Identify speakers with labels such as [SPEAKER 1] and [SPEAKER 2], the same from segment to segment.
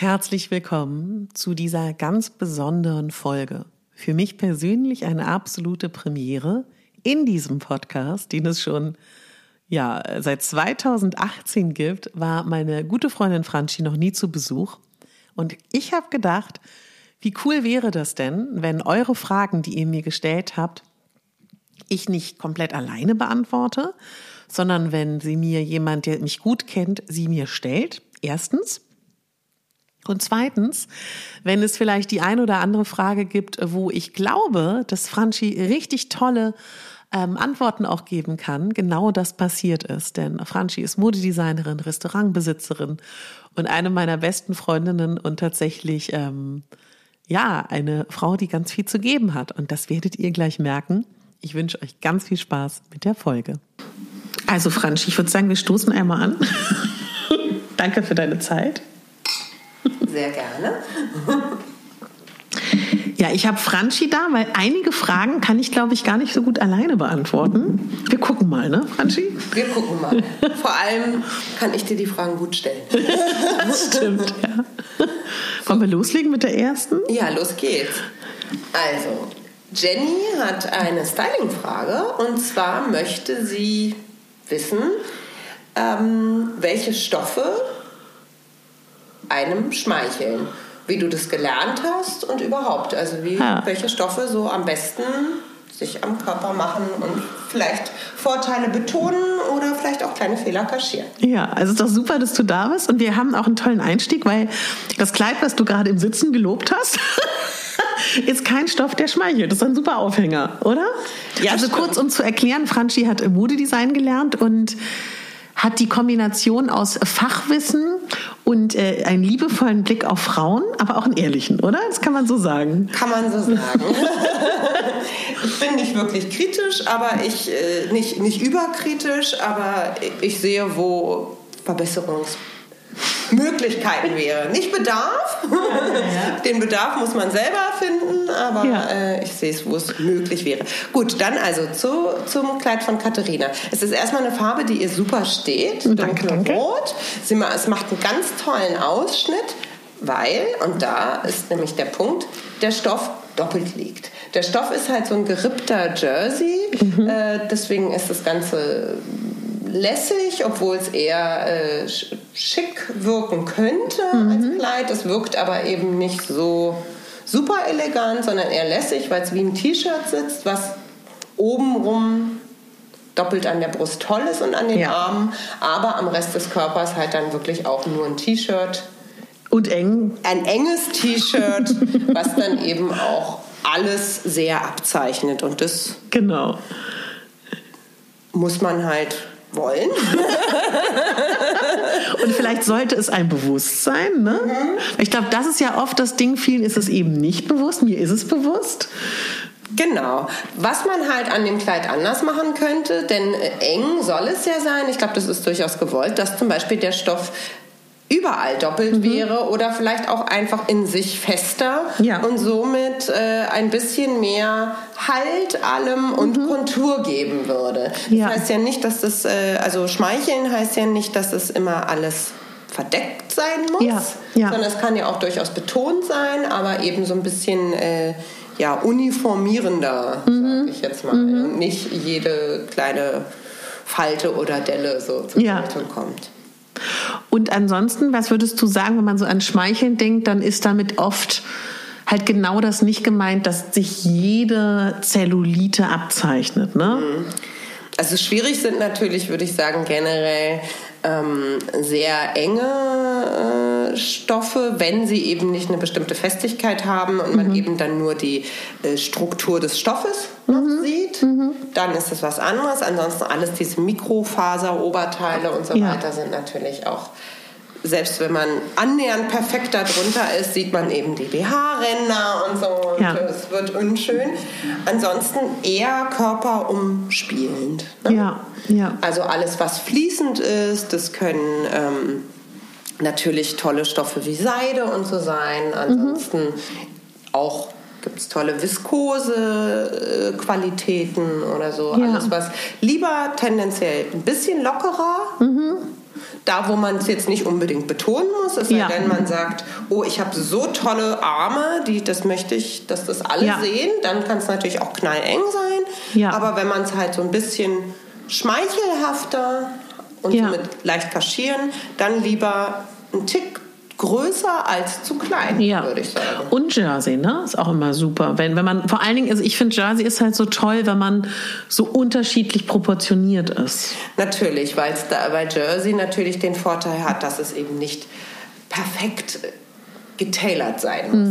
[SPEAKER 1] Herzlich willkommen zu dieser ganz besonderen Folge. Für mich persönlich eine absolute Premiere in diesem Podcast, den es schon ja, seit 2018 gibt, war meine gute Freundin Franchi noch nie zu Besuch. Und ich habe gedacht, wie cool wäre das denn, wenn eure Fragen, die ihr mir gestellt habt, ich nicht komplett alleine beantworte, sondern wenn sie mir jemand, der mich gut kennt, sie mir stellt. Erstens. Und zweitens, wenn es vielleicht die ein oder andere Frage gibt, wo ich glaube, dass Franchi richtig tolle ähm, Antworten auch geben kann, genau das passiert ist. Denn Franchi ist Modedesignerin, Restaurantbesitzerin und eine meiner besten Freundinnen und tatsächlich ähm, ja eine Frau, die ganz viel zu geben hat. Und das werdet ihr gleich merken. Ich wünsche euch ganz viel Spaß mit der Folge. Also Franchi, ich würde sagen, wir stoßen einmal an. Danke für deine Zeit.
[SPEAKER 2] Sehr gerne.
[SPEAKER 1] Ja, ich habe Franchi da, weil einige Fragen kann ich, glaube ich, gar nicht so gut alleine beantworten. Wir gucken mal, ne, Franchi?
[SPEAKER 2] Wir gucken mal. Vor allem kann ich dir die Fragen gut stellen.
[SPEAKER 1] das stimmt, ja. Wollen wir loslegen mit der ersten?
[SPEAKER 2] Ja, los geht's. Also, Jenny hat eine Styling-Frage und zwar möchte sie wissen, ähm, welche Stoffe einem schmeicheln wie du das gelernt hast und überhaupt, also wie, ja. welche Stoffe so am besten sich am Körper machen und vielleicht Vorteile betonen oder vielleicht auch kleine Fehler kaschieren.
[SPEAKER 1] Ja, also ist doch super, dass du da bist und wir haben auch einen tollen Einstieg, weil das Kleid, was du gerade im Sitzen gelobt hast, ist kein Stoff, der schmeichelt. Das ist ein super Aufhänger, oder? Ja, also stimmt. kurz um zu erklären, Franchi hat Modedesign gelernt und hat die Kombination aus Fachwissen und äh, einen liebevollen Blick auf Frauen, aber auch einen ehrlichen, oder? Das kann man so sagen.
[SPEAKER 2] Kann man so sagen. ich bin nicht wirklich kritisch, aber ich äh, nicht, nicht überkritisch, aber ich sehe, wo Verbesserungs Möglichkeiten wäre. Nicht Bedarf. Ja. Den Bedarf muss man selber finden, aber äh, ich sehe es, wo es möglich wäre. Gut, dann also zu, zum Kleid von Katharina. Es ist erstmal eine Farbe, die ihr super steht.
[SPEAKER 1] Danke, danke.
[SPEAKER 2] Es macht einen ganz tollen Ausschnitt, weil, und da ist nämlich der Punkt, der Stoff doppelt liegt. Der Stoff ist halt so ein gerippter Jersey, mhm. äh, deswegen ist das Ganze lässig, obwohl es eher äh, schick wirken könnte mhm. als Kleid. Es wirkt aber eben nicht so super elegant, sondern eher lässig, weil es wie ein T-Shirt sitzt, was obenrum doppelt an der Brust toll ist und an den ja. Armen, aber am Rest des Körpers halt dann wirklich auch nur ein T-Shirt.
[SPEAKER 1] Und eng.
[SPEAKER 2] Ein enges T-Shirt, was dann eben auch alles sehr abzeichnet. Und das
[SPEAKER 1] genau.
[SPEAKER 2] muss man halt wollen.
[SPEAKER 1] und vielleicht sollte es ein Bewusstsein. Ne? Mhm. Ich glaube, das ist ja oft das Ding, vielen ist es eben nicht bewusst, mir ist es bewusst.
[SPEAKER 2] Genau. Was man halt an dem Kleid anders machen könnte, denn eng soll es ja sein, ich glaube, das ist durchaus gewollt, dass zum Beispiel der Stoff überall doppelt mhm. wäre oder vielleicht auch einfach in sich fester ja. und somit äh, ein bisschen mehr Halt allem und mhm. Kontur geben würde. Das ja. heißt ja nicht, dass das, äh, also schmeicheln heißt ja nicht, dass es immer alles verdeckt sein muss, ja. Sondern es kann ja auch durchaus betont sein, aber eben so ein bisschen äh, ja, uniformierender, mhm. sage ich jetzt mal. Mhm. Nicht jede kleine Falte oder Delle so zur ja. kommt.
[SPEAKER 1] Und ansonsten, was würdest du sagen, wenn man so an Schmeicheln denkt, dann ist damit oft halt genau das nicht gemeint, dass sich jede Zellulite abzeichnet, ne? Mhm.
[SPEAKER 2] Also schwierig sind natürlich, würde ich sagen, generell ähm, sehr enge äh, Stoffe, wenn sie eben nicht eine bestimmte Festigkeit haben und mhm. man eben dann nur die äh, Struktur des Stoffes mhm. sieht, mhm. Dann ist das was anderes. Ansonsten alles diese Mikrofaseroberteile und so ja. weiter sind natürlich auch selbst wenn man annähernd perfekt darunter ist, sieht man eben die BH-Ränder und so. Und
[SPEAKER 1] Ja.
[SPEAKER 2] es wird unschön. Ansonsten eher körperumspielend. Ne?
[SPEAKER 1] Ja, ja.
[SPEAKER 2] Also alles, was fließend ist, das können ähm, natürlich tolle Stoffe wie Seide und so sein. Ansonsten auch gibt es tolle viskose äh, Qualitäten oder so.
[SPEAKER 1] Ja.
[SPEAKER 2] Alles, was lieber tendenziell ein bisschen lockerer. Da, wo man es jetzt nicht unbedingt betonen muss, sei
[SPEAKER 1] Ja.
[SPEAKER 2] denn, man sagt, oh, ich habe so tolle Arme, die, das möchte ich, dass das alle
[SPEAKER 1] Ja.
[SPEAKER 2] sehen, dann kann es natürlich auch knalleng sein.
[SPEAKER 1] Ja.
[SPEAKER 2] Aber wenn man es halt so ein bisschen schmeichelhafter und somit leicht kaschieren, dann lieber ein Tick größer als zu klein,
[SPEAKER 1] Ja.
[SPEAKER 2] würde ich sagen.
[SPEAKER 1] Und Jersey, ne? Ist auch immer super. Wenn, wenn man, vor allen Dingen, also ich finde Jersey ist halt so toll, wenn man so unterschiedlich proportioniert ist.
[SPEAKER 2] Natürlich, weil es da bei Jersey natürlich den Vorteil hat, dass es eben nicht perfekt getailert sein muss.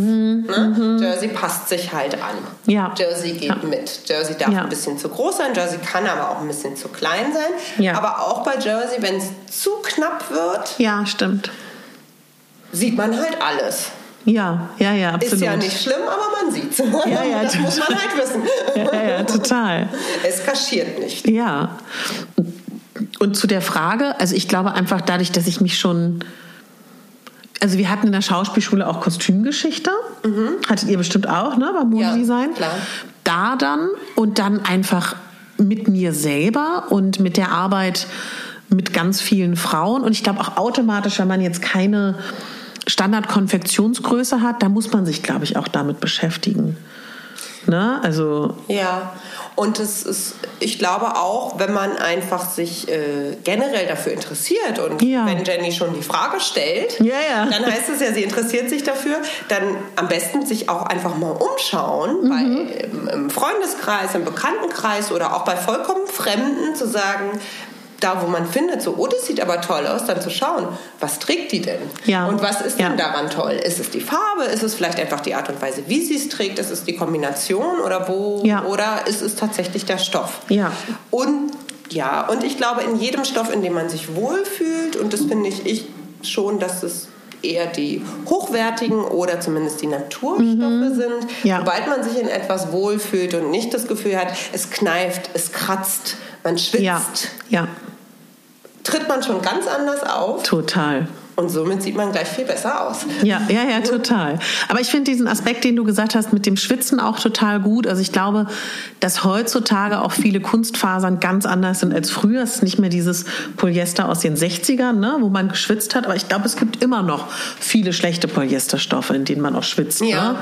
[SPEAKER 2] ne? Jersey passt sich halt an.
[SPEAKER 1] Mhm. Ja.
[SPEAKER 2] Jersey geht
[SPEAKER 1] Ja.
[SPEAKER 2] mit. Jersey darf
[SPEAKER 1] Ja.
[SPEAKER 2] ein bisschen zu groß sein, Jersey kann aber auch ein bisschen zu klein sein.
[SPEAKER 1] Ja.
[SPEAKER 2] Aber auch bei Jersey, wenn es zu knapp wird,
[SPEAKER 1] Ja, stimmt.
[SPEAKER 2] Sieht man halt alles.
[SPEAKER 1] Ja, ja, ja, absolut.
[SPEAKER 2] Ist ja nicht schlimm, aber man sieht's.
[SPEAKER 1] Ja, ja,
[SPEAKER 2] das muss man halt wissen.
[SPEAKER 1] Ja, ja, total.
[SPEAKER 2] Es kaschiert nicht.
[SPEAKER 1] Ja. Und zu der Frage, also ich glaube einfach dadurch, dass ich mich schon. Also wir hatten in der Schauspielschule auch Kostümgeschichte. Hattet ihr bestimmt auch, ne? Beim Modedesign.
[SPEAKER 2] Mhm. klar.
[SPEAKER 1] Da dann und dann einfach mit mir selber und mit der Arbeit mit ganz vielen Frauen. Und ich glaube auch automatisch, wenn man jetzt keine Standardkonfektionsgröße hat, da muss man sich, glaube ich, auch damit beschäftigen. Ne? Also
[SPEAKER 2] Ja, und es ist, ich glaube auch, wenn man einfach sich äh, generell dafür interessiert und
[SPEAKER 1] Ja.
[SPEAKER 2] wenn Jenny schon die Frage stellt,
[SPEAKER 1] Ja, ja.
[SPEAKER 2] dann heißt es ja, sie interessiert sich dafür, dann am besten sich auch einfach mal umschauen,
[SPEAKER 1] Mhm.
[SPEAKER 2] bei, im, im Freundeskreis, im Bekanntenkreis oder auch bei vollkommen Fremden zu sagen, da wo man findet, so, oh, das sieht aber toll aus, dann zu schauen, was trägt die denn?
[SPEAKER 1] Ja.
[SPEAKER 2] Und was ist
[SPEAKER 1] Ja.
[SPEAKER 2] denn daran toll? Ist es die Farbe? Ist es vielleicht einfach die Art und Weise, wie sie es trägt? Ist es die Kombination oder wo?
[SPEAKER 1] Ja.
[SPEAKER 2] Oder ist es tatsächlich der Stoff?
[SPEAKER 1] Ja.
[SPEAKER 2] Und ja, und ich glaube, in jedem Stoff, in dem man sich wohlfühlt, und das finde ich, ich schon, dass es eher die hochwertigen oder zumindest die Naturstoffe sind.
[SPEAKER 1] Mhm. Ja.
[SPEAKER 2] Sobald man sich in etwas wohlfühlt und nicht das Gefühl hat, es kneift, es kratzt, man schwitzt,
[SPEAKER 1] ja, ja,
[SPEAKER 2] tritt man schon ganz anders auf
[SPEAKER 1] total.
[SPEAKER 2] und somit sieht man gleich viel besser aus.
[SPEAKER 1] Ja, ja, ja, total. Aber ich finde diesen Aspekt, den du gesagt hast, mit dem Schwitzen auch total gut. Also ich glaube, dass heutzutage auch viele Kunstfasern ganz anders sind als früher. Es ist nicht mehr dieses Polyester aus den 60ern, ne, wo man geschwitzt hat. Aber ich glaube, es gibt immer noch viele schlechte Polyesterstoffe, in denen man auch schwitzt.
[SPEAKER 2] Ja.
[SPEAKER 1] Ne?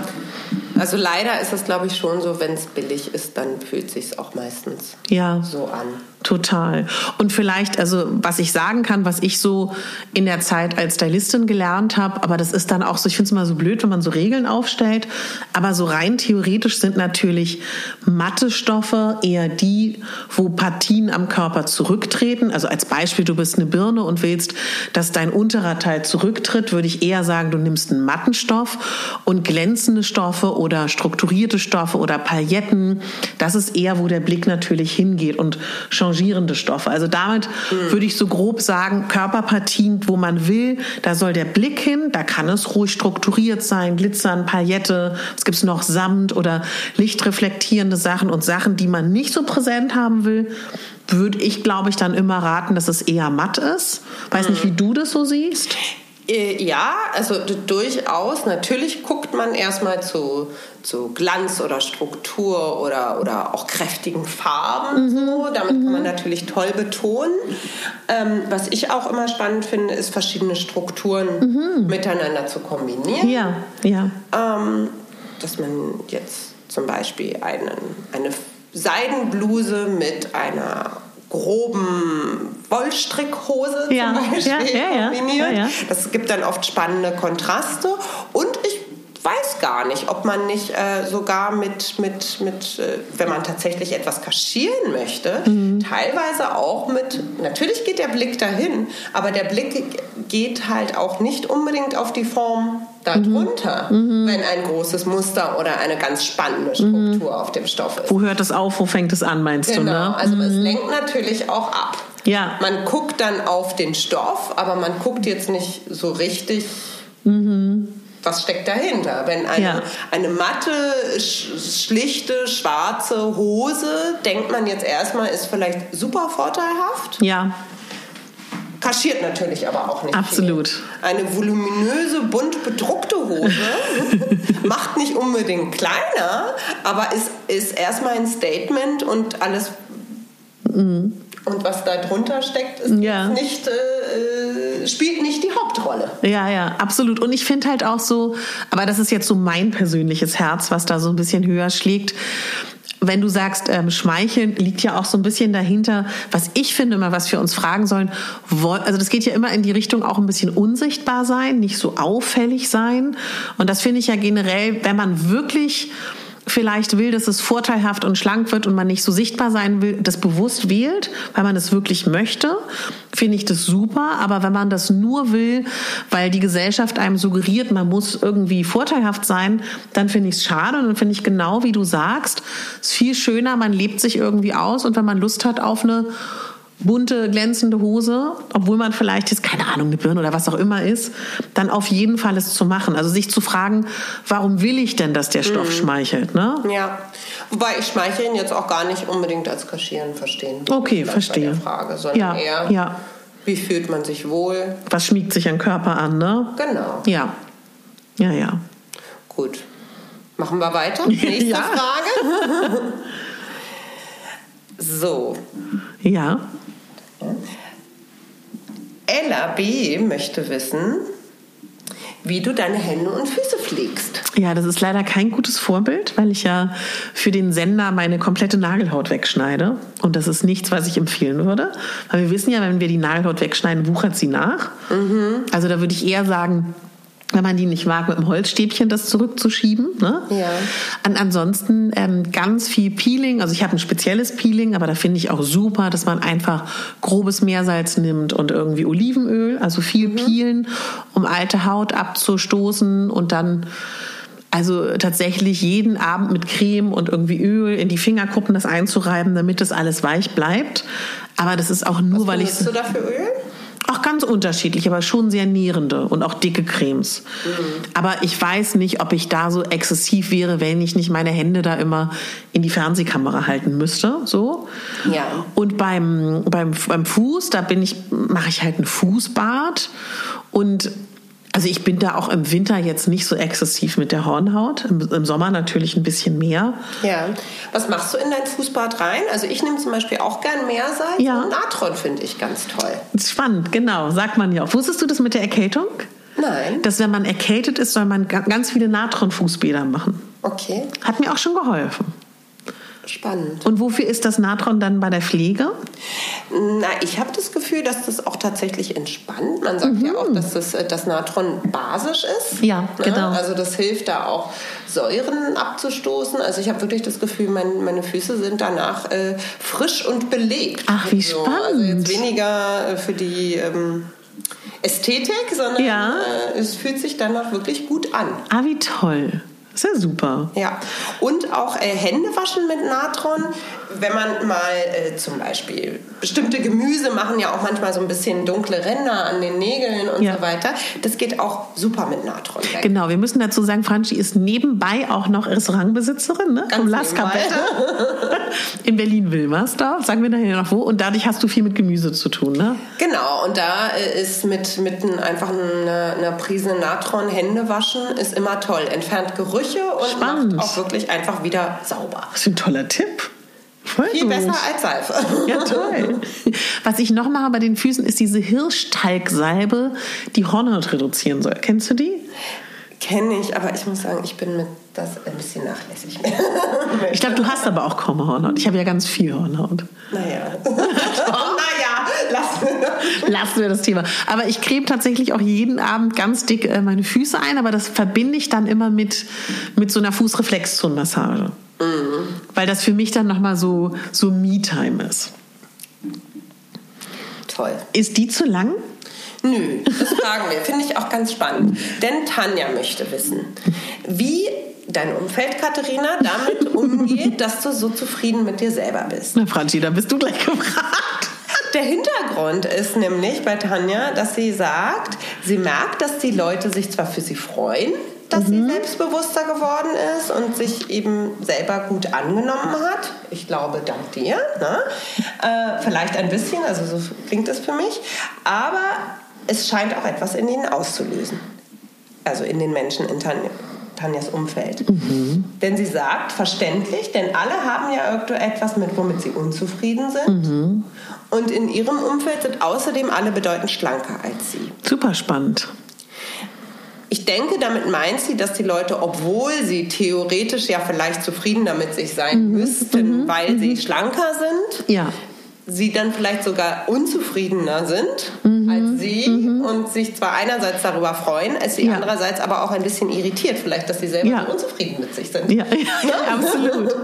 [SPEAKER 2] Also leider ist es, glaube ich, schon so, wenn es billig ist, dann fühlt sich auch meistens
[SPEAKER 1] Ja.
[SPEAKER 2] so an.
[SPEAKER 1] Total. Und vielleicht, also was ich sagen kann, was ich so in der Zeit als Stylistin gelernt habe, aber das ist dann auch so, ich finde es immer so blöd, wenn man so Regeln aufstellt, aber so rein theoretisch sind natürlich matte Stoffe eher die, wo Partien am Körper zurücktreten. Also als Beispiel, du bist eine Birne und willst, dass dein unterer Teil zurücktritt, würde ich eher sagen, du nimmst einen matten Stoff und glänzende Stoffe oder strukturierte Stoffe oder Pailletten. Das ist eher, wo der Blick natürlich hingeht und changierende Stoffe. Also damit würde ich so grob sagen, Körperpartien, wo man will, da soll der Blick hin, da kann es ruhig strukturiert sein, glitzern, Paillette, es gibt noch Samt oder lichtreflektierende Sachen und Sachen, die man nicht so präsent haben will, würde ich, glaube ich, dann immer raten, dass es eher matt ist. Weiß nicht, wie du das so siehst.
[SPEAKER 2] Äh, Ja, also durchaus. Natürlich guckt man erstmal zu, zu Glanz oder Struktur oder, oder auch kräftigen Farben. So. Damit kann man natürlich toll betonen. Ähm, was ich auch immer spannend finde, ist verschiedene Strukturen miteinander zu kombinieren.
[SPEAKER 1] Ja, ja.
[SPEAKER 2] Ähm, dass man jetzt zum Beispiel einen, eine Seidenbluse mit einer groben Wollstrickhose
[SPEAKER 1] Ja,
[SPEAKER 2] zum Beispiel
[SPEAKER 1] ja,
[SPEAKER 2] kombiniert. Das gibt dann oft spannende Kontraste und ich weiß gar nicht, ob man nicht äh, sogar mit, mit, mit äh, wenn man tatsächlich etwas kaschieren möchte,
[SPEAKER 1] Mhm.
[SPEAKER 2] teilweise auch mit, natürlich geht der Blick dahin, aber der Blick geht halt auch nicht unbedingt auf die Form darunter,
[SPEAKER 1] Mhm.
[SPEAKER 2] wenn ein großes Muster oder eine ganz spannende Struktur auf dem Stoff ist.
[SPEAKER 1] Wo hört es auf, wo fängt es an, meinst
[SPEAKER 2] Genau,
[SPEAKER 1] du, ne?
[SPEAKER 2] also es lenkt natürlich auch ab.
[SPEAKER 1] Ja.
[SPEAKER 2] Man guckt dann auf den Stoff, aber man guckt jetzt nicht so richtig. Was steckt dahinter? Wenn eine,
[SPEAKER 1] Ja.
[SPEAKER 2] eine matte, sch schlichte, schwarze Hose, denkt man jetzt erstmal, ist vielleicht super vorteilhaft.
[SPEAKER 1] Ja,
[SPEAKER 2] Kaschiert natürlich aber auch nicht.
[SPEAKER 1] Absolut.
[SPEAKER 2] Viel. Eine voluminöse, bunt bedruckte Hose macht nicht unbedingt kleiner, aber ist, ist erstmal ein Statement und alles. Und was da drunter steckt, ist
[SPEAKER 1] Ja.
[SPEAKER 2] nicht, äh, äh, spielt nicht die Hauptrolle.
[SPEAKER 1] Ja, ja, absolut. Und ich finde halt auch so, aber das ist jetzt so mein persönliches Herz, was da so ein bisschen höher schlägt. Wenn du sagst, ähm, Schmeicheln liegt ja auch so ein bisschen dahinter, was ich finde immer, was wir uns fragen sollen, also das geht ja immer in die Richtung auch ein bisschen unsichtbar sein, nicht so auffällig sein. Und das finde ich ja generell, wenn man wirklich vielleicht will, dass es vorteilhaft und schlank wird und man nicht so sichtbar sein will, das bewusst wählt, weil man es wirklich möchte, finde ich das super. Aber wenn man das nur will, weil die Gesellschaft einem suggeriert, man muss irgendwie vorteilhaft sein, dann finde ich es schade. Und dann finde ich genau wie du sagst, es ist viel schöner, man lebt sich irgendwie aus und wenn man Lust hat auf eine bunte, glänzende Hose, obwohl man vielleicht jetzt, keine Ahnung, eine Birne oder was auch immer ist, dann auf jeden Fall es zu machen. Also sich zu fragen, warum will ich denn, dass der Stoff schmeichelt, ne?
[SPEAKER 2] Ja. Wobei ich Schmeicheln jetzt auch gar nicht unbedingt als Kaschieren verstehen.
[SPEAKER 1] Okay, verstehe.
[SPEAKER 2] Bei Frage, sondern
[SPEAKER 1] Ja,
[SPEAKER 2] eher,
[SPEAKER 1] ja.
[SPEAKER 2] wie fühlt man sich wohl?
[SPEAKER 1] Was schmiegt sich an Körper an, ne?
[SPEAKER 2] Genau.
[SPEAKER 1] Ja. Ja, ja.
[SPEAKER 2] Gut. Machen wir weiter. Nächste
[SPEAKER 1] Ja.
[SPEAKER 2] Frage. so.
[SPEAKER 1] Ja.
[SPEAKER 2] Ella B. möchte wissen, wie du deine Hände und Füße pflegst.
[SPEAKER 1] Ja, das ist leider kein gutes Vorbild, weil ich ja für den Sender meine komplette Nagelhaut wegschneide. Und das ist nichts, was ich empfehlen würde. Weil wir wissen ja, wenn wir die Nagelhaut wegschneiden, wuchert sie nach. Also da würde ich eher sagen, wenn man die nicht mag, mit dem Holzstäbchen das zurückzuschieben. Ne?
[SPEAKER 2] Ja.
[SPEAKER 1] An, ansonsten ähm, ganz viel Peeling. Also ich habe ein spezielles Peeling, aber da finde ich auch super, dass man einfach grobes Meersalz nimmt und irgendwie Olivenöl. Also viel peelen, um alte Haut abzustoßen und dann also tatsächlich jeden Abend mit Creme und irgendwie Öl in die Fingerkuppen das einzureiben, damit das alles weich bleibt. Aber das ist auch nur, weil ich
[SPEAKER 2] Benutzt du dafür Öl?
[SPEAKER 1] Auch ganz unterschiedlich, aber schon sehr nährende und auch dicke Cremes. Aber ich weiß nicht, ob ich da so exzessiv wäre, wenn ich nicht meine Hände da immer in die Fernsehkamera halten müsste. So.
[SPEAKER 2] Ja.
[SPEAKER 1] Und beim, beim, beim Fuß, da bin ich, mache ich halt ein Fußbad. Und also ich bin da auch im Winter jetzt nicht so exzessiv mit der Hornhaut. Im, im Sommer natürlich ein bisschen mehr.
[SPEAKER 2] Ja. Was machst du in dein Fußbad rein? Also ich nehme zum Beispiel auch gern Meersalz
[SPEAKER 1] Ja.
[SPEAKER 2] und Natron finde ich ganz toll.
[SPEAKER 1] Spannend, genau, sagt man ja auch. Wusstest du das mit der Erkältung?
[SPEAKER 2] Nein.
[SPEAKER 1] Dass wenn man erkältet ist, soll man ga- ganz viele Natron-Fußbäder machen.
[SPEAKER 2] Okay,
[SPEAKER 1] Hat mir auch schon geholfen.
[SPEAKER 2] Spannend.
[SPEAKER 1] Und wofür ist das Natron dann bei der Pflege?
[SPEAKER 2] Na, ich habe das Gefühl, dass das auch tatsächlich entspannt. Man sagt ja auch, dass das, äh, das Natron basisch ist.
[SPEAKER 1] Mhm. Ja,
[SPEAKER 2] Ne?
[SPEAKER 1] genau.
[SPEAKER 2] Also das hilft da auch, Säuren abzustoßen. Also ich habe wirklich das Gefühl, mein, meine Füße sind danach äh, frisch und belebt.
[SPEAKER 1] Ach, wie
[SPEAKER 2] Also
[SPEAKER 1] spannend.
[SPEAKER 2] jetzt weniger äh, für die ähm, Ästhetik, sondern
[SPEAKER 1] Ja.
[SPEAKER 2] äh, es fühlt sich danach wirklich gut an.
[SPEAKER 1] Ah, wie toll. Das ist ja super.
[SPEAKER 2] Ja, und auch äh, Hände waschen mit Natron. Wenn man mal äh, zum Beispiel bestimmte Gemüse machen ja auch manchmal so ein bisschen dunkle Ränder an den Nägeln und
[SPEAKER 1] Ja.
[SPEAKER 2] so weiter. Das geht auch super mit Natron weg.
[SPEAKER 1] Genau, wir müssen dazu sagen, Franchi ist nebenbei auch noch Restaurantbesitzerin ne? Vom Las in Berlin-Wilmersdorf. Sagen wir nachher noch wo. Und dadurch hast du viel mit Gemüse zu tun, ne?
[SPEAKER 2] Genau, und da äh, ist mit, mit ein- einfach einer, einer Prise Natron Hände waschen ist immer toll. Entfernt Gerüche und
[SPEAKER 1] Spannend.
[SPEAKER 2] macht auch wirklich einfach wieder sauber.
[SPEAKER 1] Das ist ein toller Tipp.
[SPEAKER 2] Viel besser als Seife.
[SPEAKER 1] Ja, toll. Was ich noch mache bei den Füßen ist diese Hirschtalgsalbe, die Hornhaut reduzieren soll. Kennst du die?
[SPEAKER 2] Kenne ich, aber ich muss sagen, ich bin mit das ein bisschen nachlässig.
[SPEAKER 1] Ich glaube, du hast aber auch kaum Hornhaut. Ich habe ja ganz viel Hornhaut.
[SPEAKER 2] Naja. naja, lassen wir
[SPEAKER 1] Lassen wir das Thema. Aber ich creme tatsächlich auch jeden Abend ganz dick äh, meine Füße ein, aber das verbinde ich dann immer mit, mit so einer Fußreflexzonenmassage. Weil das für mich dann nochmal so, so Me-Time ist.
[SPEAKER 2] Toll.
[SPEAKER 1] Ist die zu lang?
[SPEAKER 2] Nö, das fragen wir. Finde ich auch ganz spannend. Denn Tanja möchte wissen, wie dein Umfeld, Katharina, damit umgeht, dass du so zufrieden mit dir selber bist.
[SPEAKER 1] Na, Franzi, da bist du gleich gefragt.
[SPEAKER 2] Der Hintergrund ist nämlich bei Tanja, dass sie sagt, sie merkt, dass die Leute sich zwar für sie freuen, dass mhm. sie selbstbewusster geworden ist und sich eben selber gut angenommen hat. Ich glaube, dank dir. Ne? Äh, vielleicht ein bisschen, also so klingt es für mich. Aber es scheint auch etwas in ihnen auszulösen. Also in den Menschen in Tanja. Tanjas Umfeld. Mhm. Denn sie sagt, verständlich, denn alle haben ja irgendetwas, mit womit sie unzufrieden sind. Mhm. Und in ihrem Umfeld sind außerdem alle bedeutend schlanker als sie.
[SPEAKER 1] Super spannend.
[SPEAKER 2] Ich denke, damit meint sie, dass die Leute, obwohl sie theoretisch ja vielleicht zufriedener mit sich sein mhm. müssten, mhm. weil sie mhm. schlanker sind,
[SPEAKER 1] ja
[SPEAKER 2] sie dann vielleicht sogar unzufriedener sind mhm. als sie mhm. und sich zwar einerseits darüber freuen, als sie ja. andererseits aber auch ein bisschen irritiert, vielleicht, dass sie selber ja. so unzufrieden mit sich sind.
[SPEAKER 1] Ja, ja absolut.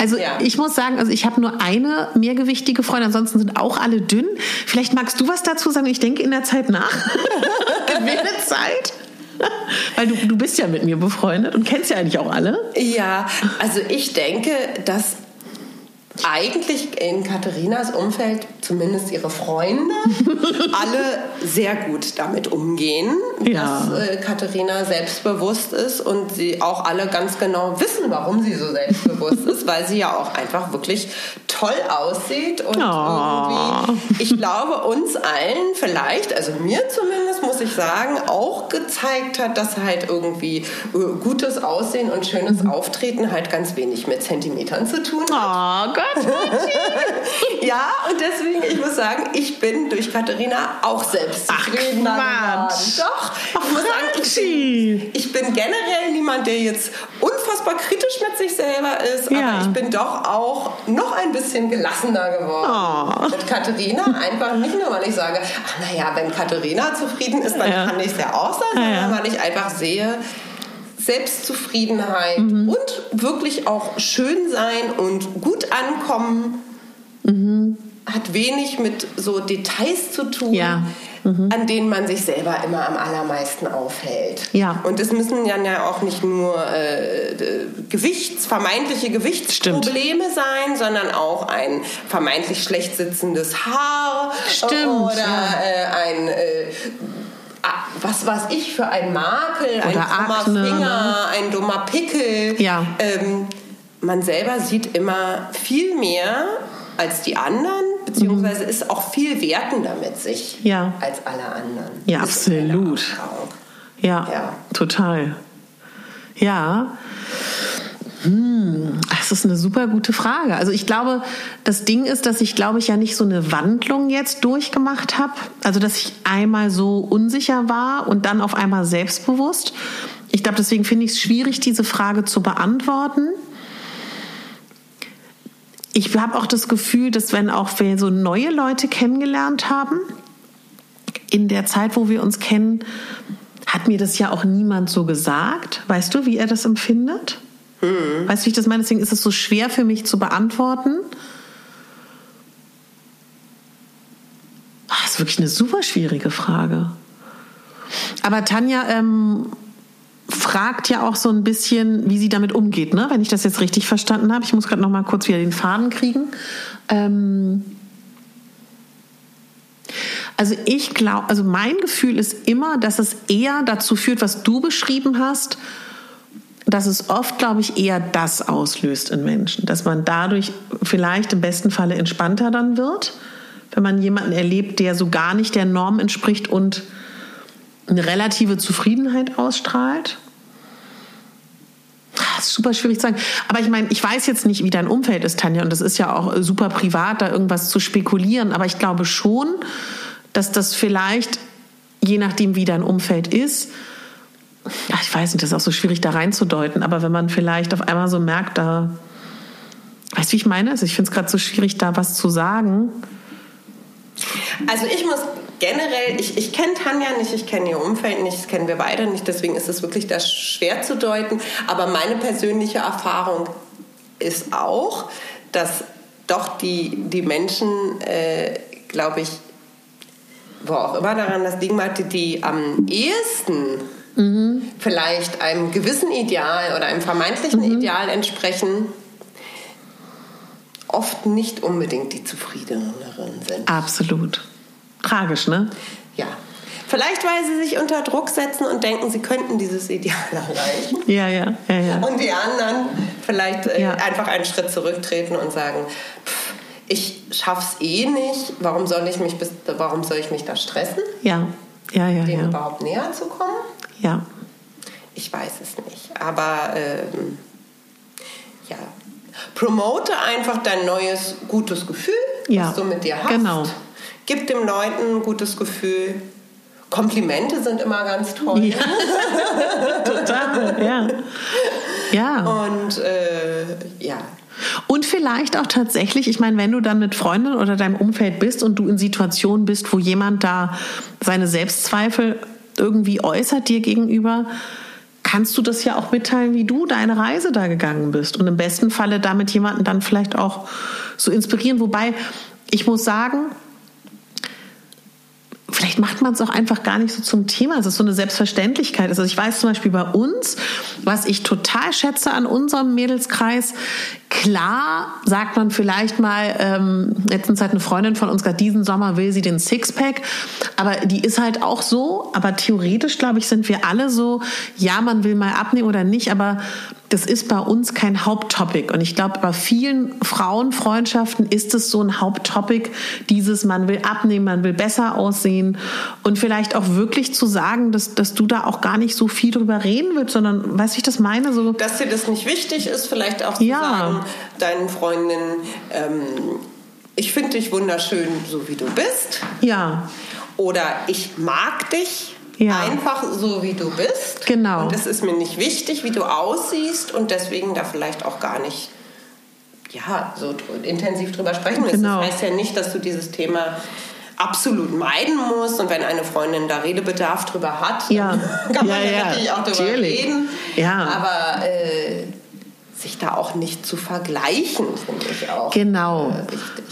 [SPEAKER 1] Also ich muss sagen, also ich habe nur eine mehrgewichtige Freundin, ansonsten sind auch alle dünn. Vielleicht magst du was dazu sagen? Ich denke in der Zeit nach. Gewinne Zeit. Weil du, du bist ja mit mir befreundet und kennst ja eigentlich auch alle.
[SPEAKER 2] Ja, also ich denke, dass eigentlich in Katharinas Umfeld, zumindest ihre Freunde, alle sehr gut damit umgehen, ja. dass äh, Katharina selbstbewusst ist und sie auch alle ganz genau wissen, warum sie so selbstbewusst ist, weil sie ja auch einfach wirklich toll aussieht und oh. irgendwie, ich glaube, uns allen vielleicht, also mir zumindest, muss ich sagen, auch gezeigt hat, dass halt irgendwie äh, gutes Aussehen und schönes. Auftreten halt ganz wenig mit Zentimetern zu tun
[SPEAKER 1] hat. Oh Gott.
[SPEAKER 2] Ja, und deswegen, ich muss sagen, ich bin durch Katharina auch selbstzufriedener geworden. Doch, ich muss sagen, ich bin, ich bin, generell niemand, der jetzt unfassbar kritisch mit sich selber ist, ja. aber ich bin doch auch noch ein bisschen gelassener geworden oh. mit Katharina. Einfach nicht nur, weil ich sage, ach naja, wenn Katharina zufrieden ist, dann ja. kann ich es ja auch sein, sondern ja, weil ich einfach sehe, Selbstzufriedenheit mhm. und wirklich auch schön sein und gut ankommen mhm. hat wenig mit so Details zu tun. Ja. Mhm. an denen man sich selber immer am allermeisten aufhält.
[SPEAKER 1] Ja.
[SPEAKER 2] Und es müssen dann ja auch nicht nur äh, Gewichts, vermeintliche Gewichtsprobleme Stimmt. sein, sondern auch ein vermeintlich schlecht sitzendes Haar
[SPEAKER 1] Stimmt,
[SPEAKER 2] oder ja. äh, ein äh, was weiß ich für ein Makel, Oder ein dummer Akne, Finger, ne? ein dummer Pickel.
[SPEAKER 1] Ja.
[SPEAKER 2] Ähm, man selber sieht immer viel mehr als die anderen, beziehungsweise mhm. ist auch viel wertender mit sich
[SPEAKER 1] ja.
[SPEAKER 2] als alle anderen.
[SPEAKER 1] Ja, absolut. Ja, ja, total. Ja. Hm, das ist eine super gute Frage. Also ich glaube, das Ding ist, dass ich, glaube ich, ja nicht so eine Wandlung jetzt durchgemacht habe. Also dass ich einmal so unsicher war und dann auf einmal selbstbewusst. Ich glaube, deswegen finde ich es schwierig, diese Frage zu beantworten. Ich habe auch das Gefühl, dass wenn auch wir so neue Leute kennengelernt haben, in der Zeit, wo wir uns kennen, hat mir das ja auch niemand so gesagt. Weißt du, wie er das empfindet? Mhm. Weißt du, wie ich das meine? Deswegen ist es so schwer für mich zu beantworten. Ah, das ist wirklich eine super schwierige Frage. Aber Tanja ähm, fragt ja auch so ein bisschen, wie sie damit umgeht, ne? wenn ich das jetzt richtig verstanden habe. Ich muss gerade noch mal kurz wieder den Faden kriegen. Ähm also ich glaube, also mein Gefühl ist immer, dass es eher dazu führt, was du beschrieben hast, dass es oft, glaube ich, eher das auslöst in Menschen, dass man dadurch vielleicht im besten Falle entspannter dann wird, wenn man jemanden erlebt, der so gar nicht der Norm entspricht und eine relative Zufriedenheit ausstrahlt. Das ist super schwierig zu sagen. Aber ich meine, ich weiß jetzt nicht, wie dein Umfeld ist, Tanja, und das ist ja auch super privat, da irgendwas zu spekulieren. Aber ich glaube schon, dass das vielleicht, je nachdem, wie dein Umfeld ist, ja, ich weiß nicht, das ist auch so schwierig da reinzudeuten, aber wenn man vielleicht auf einmal so merkt, da, weißt du, wie ich meine? Also ich finde es gerade so schwierig, da was zu sagen.
[SPEAKER 2] Also ich muss generell, ich, ich kenne Tanja nicht, ich kenne ihr Umfeld nicht, das kennen wir beide nicht, deswegen ist es wirklich da schwer zu deuten. Aber meine persönliche Erfahrung ist auch, dass doch die, die Menschen, äh, glaube ich, wo auch immer daran das mag, die, die am ehesten mhm. Vielleicht einem gewissen Ideal oder einem vermeintlichen mhm. Ideal entsprechen, oft nicht unbedingt die zufriedeneren sind.
[SPEAKER 1] Absolut. Tragisch, ne?
[SPEAKER 2] Ja. Vielleicht, weil sie sich unter Druck setzen und denken, sie könnten dieses Ideal erreichen.
[SPEAKER 1] Ja, ja, ja, ja.
[SPEAKER 2] Und die anderen vielleicht äh,
[SPEAKER 1] Ja.
[SPEAKER 2] einfach einen Schritt zurücktreten und sagen, pff, ich schaff's eh nicht, warum soll ich mich, bis, warum soll ich mich da stressen,
[SPEAKER 1] Ja, ja, ja,
[SPEAKER 2] dem
[SPEAKER 1] ja.
[SPEAKER 2] überhaupt näher zu kommen?
[SPEAKER 1] Ja,
[SPEAKER 2] Ich weiß es nicht. Aber ähm, ja, promote einfach dein neues gutes Gefühl,
[SPEAKER 1] Ja,
[SPEAKER 2] was du mit dir hast.
[SPEAKER 1] genau.
[SPEAKER 2] Gib dem Leuten ein gutes Gefühl. Komplimente sind immer ganz toll.
[SPEAKER 1] Ja. total, ja. Ja.
[SPEAKER 2] Und äh, ja,
[SPEAKER 1] Und vielleicht auch tatsächlich, ich meine, wenn du dann mit Freunden oder deinem Umfeld bist und du in Situationen bist, wo jemand da seine Selbstzweifel irgendwie äußert dir gegenüber, kannst du das ja auch mitteilen, wie du deine Reise da gegangen bist. Und im besten Falle damit jemanden dann vielleicht auch so inspirieren. Wobei, ich muss sagen, vielleicht macht man es auch einfach gar nicht so zum Thema. Es ist so eine Selbstverständlichkeit. Also ich weiß zum Beispiel bei uns, was ich total schätze an unserem Mädelskreis, klar sagt man vielleicht mal, ähm, letztens hat eine Freundin von uns gerade diesen Sommer will sie den Sixpack, aber die ist halt auch so, aber theoretisch glaube ich sind wir alle so, ja man will mal abnehmen oder nicht, aber das ist bei uns kein Haupttopic. Und ich glaube, bei vielen Frauenfreundschaften ist es so ein Haupttopic, dieses, man will abnehmen, man will besser aussehen. Und vielleicht auch wirklich zu sagen, dass, dass du da auch gar nicht so viel drüber reden willst, sondern, weißt du, ich das meine? So,
[SPEAKER 2] dass dir das nicht wichtig ist, vielleicht auch zu
[SPEAKER 1] Ja.
[SPEAKER 2] sagen, deinen Freundinnen, ähm, ich finde dich wunderschön, so wie du bist.
[SPEAKER 1] ja,
[SPEAKER 2] Oder ich mag dich
[SPEAKER 1] Ja.
[SPEAKER 2] einfach so, wie du bist.
[SPEAKER 1] Genau.
[SPEAKER 2] Und es ist mir nicht wichtig, wie du aussiehst und deswegen da vielleicht auch gar nicht ja, so intensiv drüber sprechen müssen.
[SPEAKER 1] Genau.
[SPEAKER 2] Das heißt ja nicht, dass du dieses Thema absolut meiden musst und wenn eine Freundin da Redebedarf drüber hat,
[SPEAKER 1] Ja.
[SPEAKER 2] kann man
[SPEAKER 1] Ja,
[SPEAKER 2] ja, natürlich auch drüber
[SPEAKER 1] natürlich.
[SPEAKER 2] reden.
[SPEAKER 1] Ja.
[SPEAKER 2] Aber äh, sich da auch nicht zu vergleichen, finde ich auch
[SPEAKER 1] Genau.
[SPEAKER 2] äh, wichtig.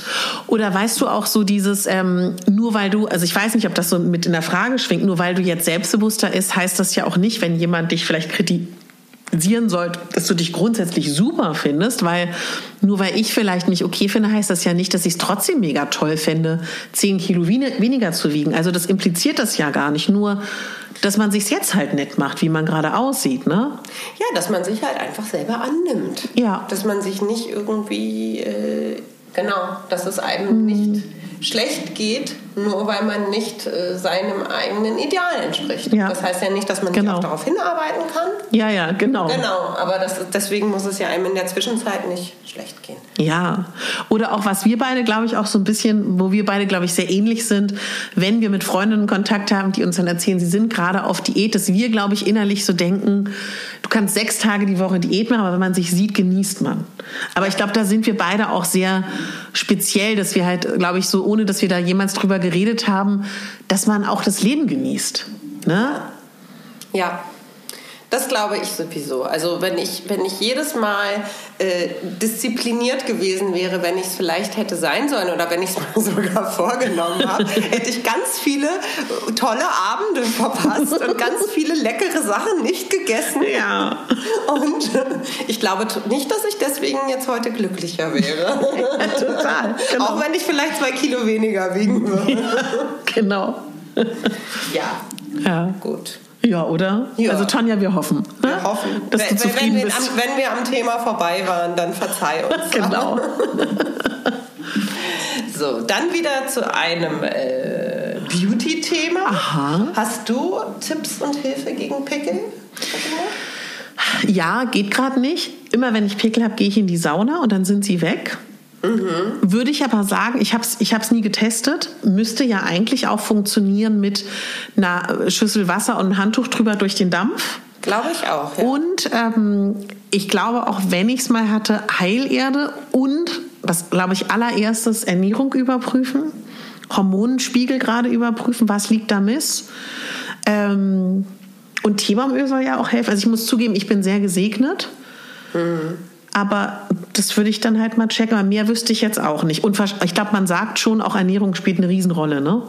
[SPEAKER 1] Oder weißt du auch so dieses, ähm, nur weil du, also ich weiß nicht, ob das so mit in der Frage schwingt, nur weil du jetzt selbstbewusster ist, heißt das ja auch nicht, wenn jemand dich vielleicht kritisieren sollte, dass du dich grundsätzlich super findest, weil nur weil ich vielleicht nicht okay finde, heißt das ja nicht, dass ich es trotzdem mega toll fände, 10 Kilo wen- weniger zu wiegen. Also das impliziert das ja gar nicht, nur dass man sich jetzt halt nett macht, wie man gerade aussieht, ne?
[SPEAKER 2] Ja, dass man sich halt einfach selber annimmt.
[SPEAKER 1] Ja.
[SPEAKER 2] Dass man sich nicht irgendwie, äh, genau, dass es einem nicht schlecht geht, nur weil man nicht äh, seinem eigenen Ideal entspricht.
[SPEAKER 1] Ja.
[SPEAKER 2] Das heißt ja nicht, dass man
[SPEAKER 1] Genau.
[SPEAKER 2] nicht auch darauf hinarbeiten kann.
[SPEAKER 1] Ja, ja, genau.
[SPEAKER 2] Genau, aber das, deswegen muss es ja einem in der Zwischenzeit nicht schlecht gehen.
[SPEAKER 1] Ja, oder auch was wir beide, glaube ich, auch so ein bisschen, wo wir beide, glaube ich, sehr ähnlich sind, wenn wir mit Freundinnen Kontakt haben, die uns dann erzählen, sie sind gerade auf Diät, dass wir, glaube ich, innerlich so denken, du kannst sechs Tage die Woche Diät machen, aber wenn man sich sieht, genießt man. Aber ich glaube, da sind wir beide auch sehr speziell, dass wir halt, glaube ich, so, ohne dass wir da jemals drüber geredet haben, dass man auch das Leben genießt. Ne?
[SPEAKER 2] Ja, das glaube ich sowieso. Also wenn ich, wenn ich jedes Mal äh, diszipliniert gewesen wäre, wenn ich es vielleicht hätte sein sollen oder wenn ich es mir sogar vorgenommen habe, hätte ich ganz viele äh, tolle Abende verpasst und ganz viele leckere Sachen nicht gegessen.
[SPEAKER 1] Ja.
[SPEAKER 2] Und äh, ich glaube nicht, dass ich deswegen jetzt heute glücklicher wäre.
[SPEAKER 1] Total. Genau.
[SPEAKER 2] Auch wenn ich vielleicht zwei Kilo weniger wiegen würde.
[SPEAKER 1] Genau.
[SPEAKER 2] Ja,
[SPEAKER 1] Ja.
[SPEAKER 2] gut.
[SPEAKER 1] Ja, oder?
[SPEAKER 2] Ja.
[SPEAKER 1] Also Tonja, wir hoffen. Ne?
[SPEAKER 2] Wir hoffen.
[SPEAKER 1] Dass du
[SPEAKER 2] wenn,
[SPEAKER 1] zufrieden
[SPEAKER 2] wenn, wir
[SPEAKER 1] bist.
[SPEAKER 2] am, wenn wir am Thema vorbei waren, dann verzeih uns.
[SPEAKER 1] Genau.
[SPEAKER 2] So, dann wieder zu einem äh, Beauty-Thema.
[SPEAKER 1] Aha.
[SPEAKER 2] Hast du Tipps und Hilfe gegen Pickel?
[SPEAKER 1] Ja, geht gerade nicht. Immer wenn ich Pickel habe, gehe ich in die Sauna und dann sind sie weg. Würde ich aber sagen, ich habe es ich hab's nie getestet, müsste ja eigentlich auch funktionieren mit einer Schüssel Wasser und einem Handtuch drüber durch den Dampf.
[SPEAKER 2] Glaube ich auch. Ja.
[SPEAKER 1] Und ähm, ich glaube, auch wenn ich es mal hatte, Heilerde und, das glaube ich, allererstes Ernährung überprüfen, Hormonenspiegel gerade überprüfen, was liegt da miss. Ähm, und Teebaumöl soll ja auch helfen. Also ich muss zugeben, ich bin sehr gesegnet. Aber das würde ich dann halt mal checken. Aber mehr wüsste ich jetzt auch nicht. Und ich glaube, man sagt schon, auch Ernährung spielt eine Riesenrolle, ne?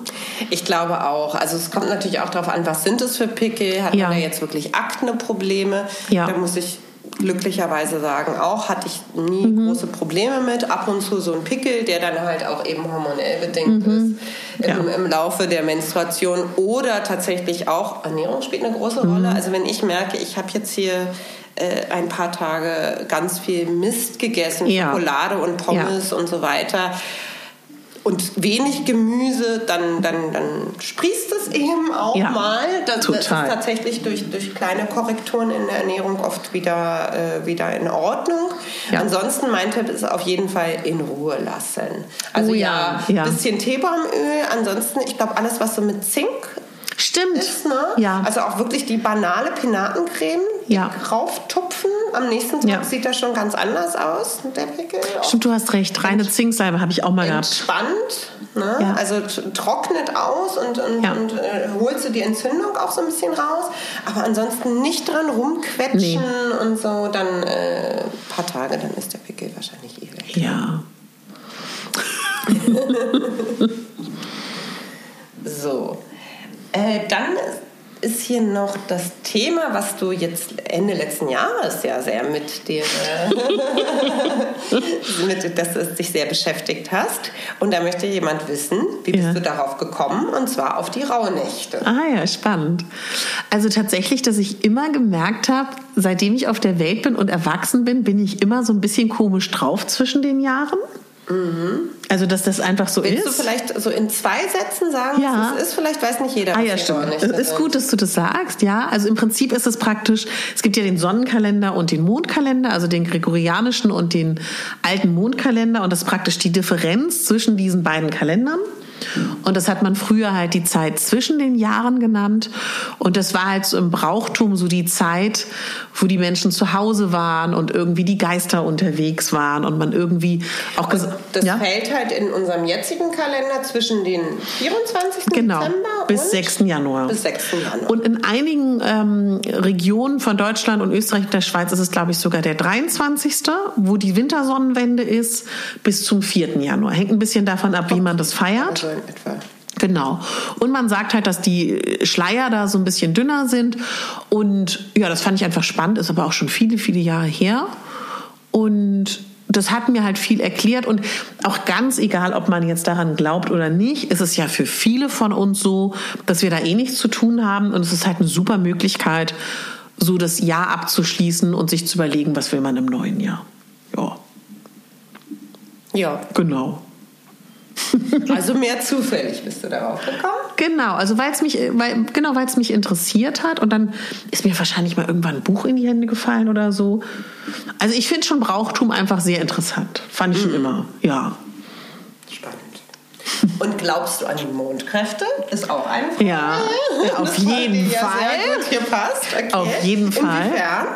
[SPEAKER 2] Ich glaube auch. Also es kommt natürlich auch darauf an, was sind es für Pickel? Hat
[SPEAKER 1] Ja.
[SPEAKER 2] man da jetzt wirklich Akne-Probleme?
[SPEAKER 1] Ja.
[SPEAKER 2] Da muss ich glücklicherweise sagen. Auch hatte ich nie mhm. große Probleme mit. Ab und zu so ein Pickel, der dann halt auch eben hormonell bedingt mhm. ist im, ja. im, Laufe der Menstruation. Oder tatsächlich auch Ernährung spielt eine große mhm. Rolle. Also wenn ich merke, ich habe jetzt hier äh, ein paar Tage ganz viel Mist gegessen, ja. Schokolade und Pommes ja. und so weiter und wenig Gemüse, dann, dann, dann sprießt es eben auch ja, mal. Das, das, ist tatsächlich durch, durch kleine Korrekturen in der Ernährung oft wieder, äh, wieder in Ordnung. Ja. Ansonsten mein Tipp ist auf jeden Fall in Ruhe lassen. Also oh, ja, ein ja, bisschen Teebaumöl. Ansonsten, ich glaube, alles, was so mit Zink
[SPEAKER 1] Stimmt.
[SPEAKER 2] Ist, ne? ja. Also auch wirklich die banale Pinatencreme ja. rauftupfen. Am nächsten Tag ja. sieht das schon ganz anders aus, der Pickel.
[SPEAKER 1] Stimmt, du hast recht. Reine Zinksalbe habe ich auch mal gehabt.
[SPEAKER 2] Entspannt. Ne? Ja. Also trocknet aus und, und, ja. und äh, holst du die Entzündung auch so ein bisschen raus. Aber ansonsten nicht dran rumquetschen nee. und so. Dann äh, ein paar Tage, dann ist der Pickel wahrscheinlich eh weg.
[SPEAKER 1] Ja.
[SPEAKER 2] so. Äh, dann ist hier noch das Thema, was du jetzt Ende letzten Jahres ja sehr mit dir, äh, mit, dass du dich sehr beschäftigt hast. Und da möchte jemand wissen, wie bist ja. du darauf gekommen? Und zwar auf die Rauhnächte.
[SPEAKER 1] Ah ja, spannend. Also tatsächlich, dass ich immer gemerkt habe, seitdem ich auf der Welt bin und erwachsen bin, bin ich immer so ein bisschen komisch drauf zwischen den Jahren. Mhm. Also, dass das einfach so
[SPEAKER 2] Willst
[SPEAKER 1] ist.
[SPEAKER 2] Willst du vielleicht so in zwei Sätzen sagen, ja. was es ist? Vielleicht weiß nicht jeder.
[SPEAKER 1] Ah ja, stimmt. Es ist gut, dass du das sagst, ja. Also im Prinzip ist es praktisch, es gibt ja den Sonnenkalender und den Mondkalender, also den gregorianischen und den alten Mondkalender. Und das ist praktisch die Differenz zwischen diesen beiden Kalendern. Und das hat man früher halt die Zeit zwischen den Jahren genannt. Und das war halt so im Brauchtum so die Zeit, wo die Menschen zu Hause waren und irgendwie die Geister unterwegs waren und man irgendwie auch
[SPEAKER 2] also das ja? fällt halt in unserem jetzigen Kalender zwischen den 24.
[SPEAKER 1] Genau,
[SPEAKER 2] Dezember
[SPEAKER 1] bis 6. Januar.
[SPEAKER 2] Bis 6. Januar.
[SPEAKER 1] Und in einigen ähm, Regionen von Deutschland und Österreich und der Schweiz ist es, glaube ich, sogar der 23., wo die Wintersonnenwende ist, bis zum 4. Januar. Hängt ein bisschen davon ab, wie man das feiert. Also in etwa. Genau. Und man sagt halt, dass die Schleier da so ein bisschen dünner sind. Und ja, das fand ich einfach spannend, ist aber auch schon viele, viele Jahre her. Und das hat mir halt viel erklärt und auch ganz egal, ob man jetzt daran glaubt oder nicht, ist es ja für viele von uns so, dass wir da eh nichts zu tun haben und es ist halt eine super Möglichkeit, so das Jahr abzuschließen und sich zu überlegen, was will man im neuen Jahr. Ja.
[SPEAKER 2] Ja.
[SPEAKER 1] Genau.
[SPEAKER 2] Also mehr zufällig bist du darauf gekommen?
[SPEAKER 1] Genau, also weil es mich, weil, genau, weil es mich interessiert hat und dann ist mir wahrscheinlich mal irgendwann ein Buch in die Hände gefallen oder so. Also ich finde schon Brauchtum einfach sehr interessant. Fand ich schon mhm. immer, ja.
[SPEAKER 2] Und glaubst du an die Mondkräfte? Ist auch eine Frage.
[SPEAKER 1] Ja, ja auf jeden Fall.
[SPEAKER 2] Sehr gut hier passt. Okay.
[SPEAKER 1] Auf jeden Fall.
[SPEAKER 2] Inwiefern?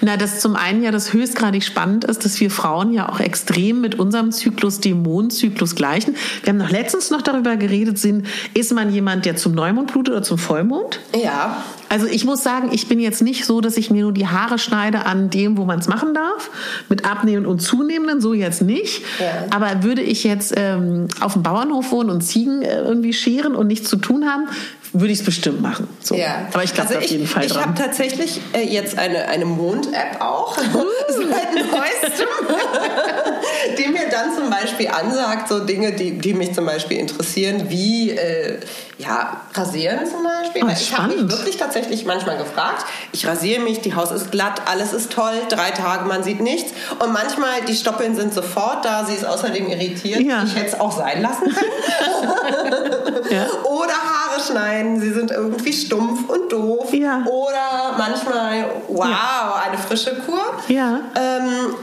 [SPEAKER 1] Na, dass zum einen ja das höchstgradig spannend ist, dass wir Frauen ja auch extrem mit unserem Zyklus, dem Mondzyklus gleichen. Wir haben noch letztens noch darüber geredet, sind, ist man jemand, der zum Neumond blutet oder zum Vollmond?
[SPEAKER 2] Ja.
[SPEAKER 1] Also ich muss sagen, ich bin jetzt nicht so, dass ich mir nur die Haare schneide an dem, wo man es machen darf, mit abnehmen und zunehmenden, so jetzt nicht. Ja. Aber würde ich jetzt ähm, auf dem Bauernhof wohnen und Ziegen äh, irgendwie scheren und nichts zu tun haben, würde ich es bestimmt machen. So.
[SPEAKER 2] Ja.
[SPEAKER 1] Aber ich glaube also auf jeden Fall
[SPEAKER 2] ich
[SPEAKER 1] dran.
[SPEAKER 2] Ich habe tatsächlich äh, jetzt eine, eine Mond-App auch, uh. seit neuestem, die mir dann zum Beispiel ansagt, so Dinge, die, die mich zum Beispiel interessieren, wie äh, ja, rasieren zum Beispiel.
[SPEAKER 1] Oh,
[SPEAKER 2] ich habe mich wirklich tatsächlich manchmal gefragt, ich rasiere mich, die Haus ist glatt, alles ist toll, drei Tage, man sieht nichts. Und manchmal, die Stoppeln sind sofort da, sie ist außerdem irritiert. Ja. Ich hätte es auch sein lassen können. ja. Oder Haare schneiden, sie sind irgendwie stumpf und doof.
[SPEAKER 1] Ja.
[SPEAKER 2] Oder manchmal, wow, eine frische Kur.
[SPEAKER 1] Ja.
[SPEAKER 2] Ähm,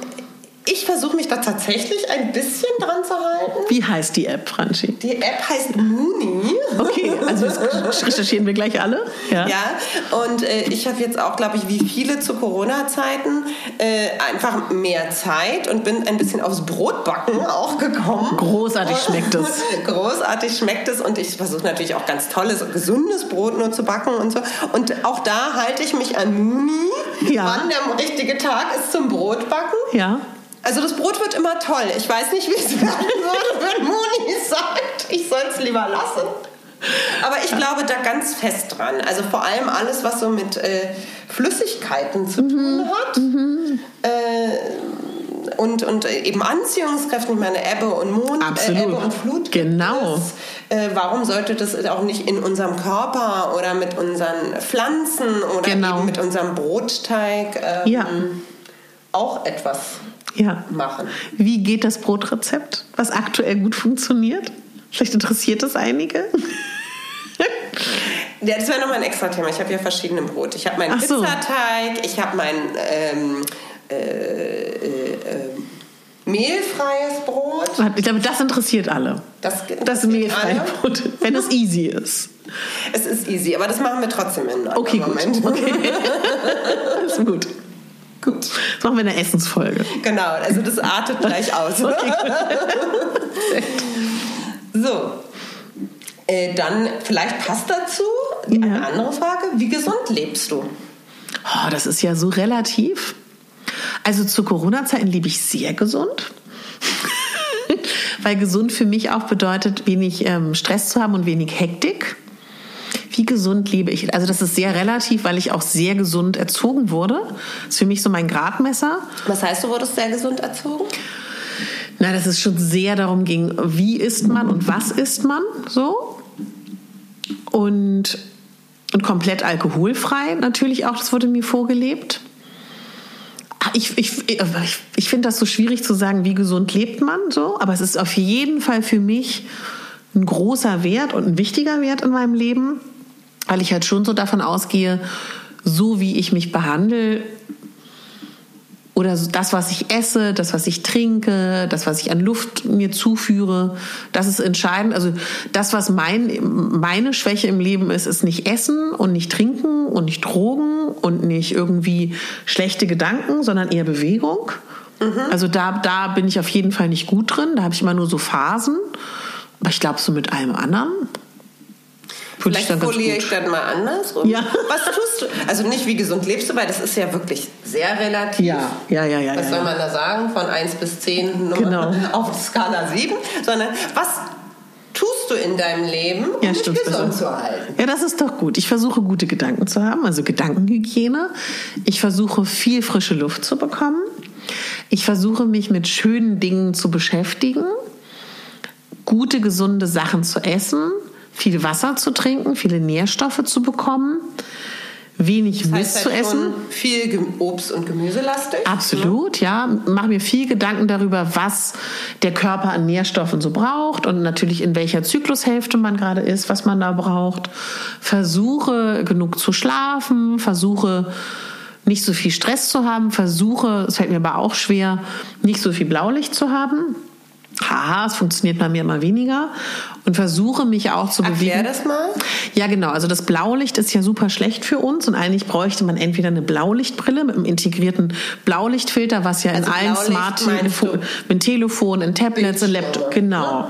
[SPEAKER 2] ich versuche mich da tatsächlich ein bisschen dran zu halten.
[SPEAKER 1] Wie heißt die App, Franchi?
[SPEAKER 2] Die App heißt Mooney.
[SPEAKER 1] Okay, also das recherchieren wir gleich alle.
[SPEAKER 2] Ja, ja und äh, ich habe jetzt auch, glaube ich, wie viele zu Corona-Zeiten äh, einfach mehr Zeit und bin ein bisschen aufs Brotbacken auch gekommen.
[SPEAKER 1] Großartig schmeckt es.
[SPEAKER 2] Großartig schmeckt es und ich versuche natürlich auch ganz tolles, gesundes Brot nur zu backen und so. Und auch da halte ich mich an Mooney, ja. wann der richtige Tag ist zum Brotbacken.
[SPEAKER 1] Ja.
[SPEAKER 2] Also das Brot wird immer toll. Ich weiß nicht, wie es werden würde, wenn Moni sagt, ich soll es lieber lassen. Aber ich glaube da ganz fest dran. Also vor allem alles, was so mit äh, Flüssigkeiten zu mhm. tun hat. Mhm. Äh, und, und eben Anziehungskräfte, ich meine Ebbe und Mond,
[SPEAKER 1] äh, Ebbe
[SPEAKER 2] und Flut.
[SPEAKER 1] Genau.
[SPEAKER 2] Äh, warum sollte das auch nicht in unserem Körper oder mit unseren Pflanzen oder genau. eben mit unserem Brotteig ähm, ja. auch etwas ja. machen?
[SPEAKER 1] Wie geht das Brotrezept, was aktuell gut funktioniert? Vielleicht interessiert das einige.
[SPEAKER 2] Ja, das wäre nochmal ein extra Thema. Ich habe ja verschiedene Brote. Ich habe meinen so. Pizzateig, ich habe mein ähm, äh, äh, äh, mehlfreies Brot.
[SPEAKER 1] Ich glaube, das interessiert alle. Das, das mehlfreie alle. Brot, wenn es easy ist.
[SPEAKER 2] Es ist easy, aber das machen wir trotzdem in einem
[SPEAKER 1] okay, Moment. Gut. Okay, das ist gut. Gut. Das machen wir in der Essensfolge.
[SPEAKER 2] Genau, also das artet gleich aus. Okay, so, äh, dann vielleicht passt dazu ja. eine andere Frage. Wie gesund lebst du?
[SPEAKER 1] Oh, das ist ja so relativ. Also zu Corona-Zeiten lebe ich sehr gesund. Weil gesund für mich auch bedeutet, wenig ähm, Stress zu haben und wenig Hektik. Wie gesund lebe ich? Also das ist sehr relativ, weil ich auch sehr gesund erzogen wurde. Das ist für mich so mein Gradmesser.
[SPEAKER 2] Was heißt, du wurdest sehr gesund erzogen?
[SPEAKER 1] Na, dass es schon sehr darum ging, wie isst man und was isst man so. Und, und komplett alkoholfrei natürlich auch, das wurde mir vorgelebt. Ah, ich, ich, ich, ich finde das so schwierig zu sagen, wie gesund lebt man so, aber es ist auf jeden Fall für mich ein großer Wert und ein wichtiger Wert in meinem Leben, weil ich halt schon so davon ausgehe, so wie ich mich behandle, oder das, was ich esse, das, was ich trinke, das, was ich an Luft mir zuführe, das ist entscheidend. Also das, was mein, meine Schwäche im Leben ist, ist nicht Essen und nicht Trinken und nicht Drogen und nicht irgendwie schlechte Gedanken, sondern eher Bewegung. Mhm. Also da, da bin ich auf jeden Fall nicht gut drin. Da habe ich immer nur so Phasen. Aber ich glaube, so mit allem anderen
[SPEAKER 2] Vielleicht formuliere ich dann mal andersrum.
[SPEAKER 1] Ja.
[SPEAKER 2] Was tust du? Also nicht wie gesund lebst du, weil das ist ja wirklich sehr relativ.
[SPEAKER 1] Ja, ja, ja. ja
[SPEAKER 2] was
[SPEAKER 1] ja,
[SPEAKER 2] soll man da sagen? Von 1 bis 10
[SPEAKER 1] genau.
[SPEAKER 2] auf Skala 7. Sondern was tust du in deinem Leben, um
[SPEAKER 1] ja,
[SPEAKER 2] dich gesund also. zu halten?
[SPEAKER 1] Ja, das ist doch gut. Ich versuche gute Gedanken zu haben, also Gedankenhygiene. Ich versuche viel frische Luft zu bekommen. Ich versuche mich mit schönen Dingen zu beschäftigen, gute, gesunde Sachen zu essen viel Wasser zu trinken, viele Nährstoffe zu bekommen, wenig das heißt Mist halt zu essen.
[SPEAKER 2] Viel Obst und Gemüse lastig.
[SPEAKER 1] Absolut, ja. Mache mir viel Gedanken darüber, was der Körper an Nährstoffen so braucht und natürlich in welcher Zyklushälfte man gerade ist, was man da braucht. Versuche genug zu schlafen, versuche nicht so viel Stress zu haben, versuche, es fällt mir aber auch schwer, nicht so viel Blaulicht zu haben haha, es funktioniert bei mir immer weniger und versuche mich auch zu
[SPEAKER 2] Erklär bewegen. das mal.
[SPEAKER 1] Ja, genau. Also das Blaulicht ist ja super schlecht für uns und eigentlich bräuchte man entweder eine Blaulichtbrille mit einem integrierten Blaulichtfilter, was ja also in allen Smart-Telefonen, mit Telefon, in Tablets, in Laptop, genau.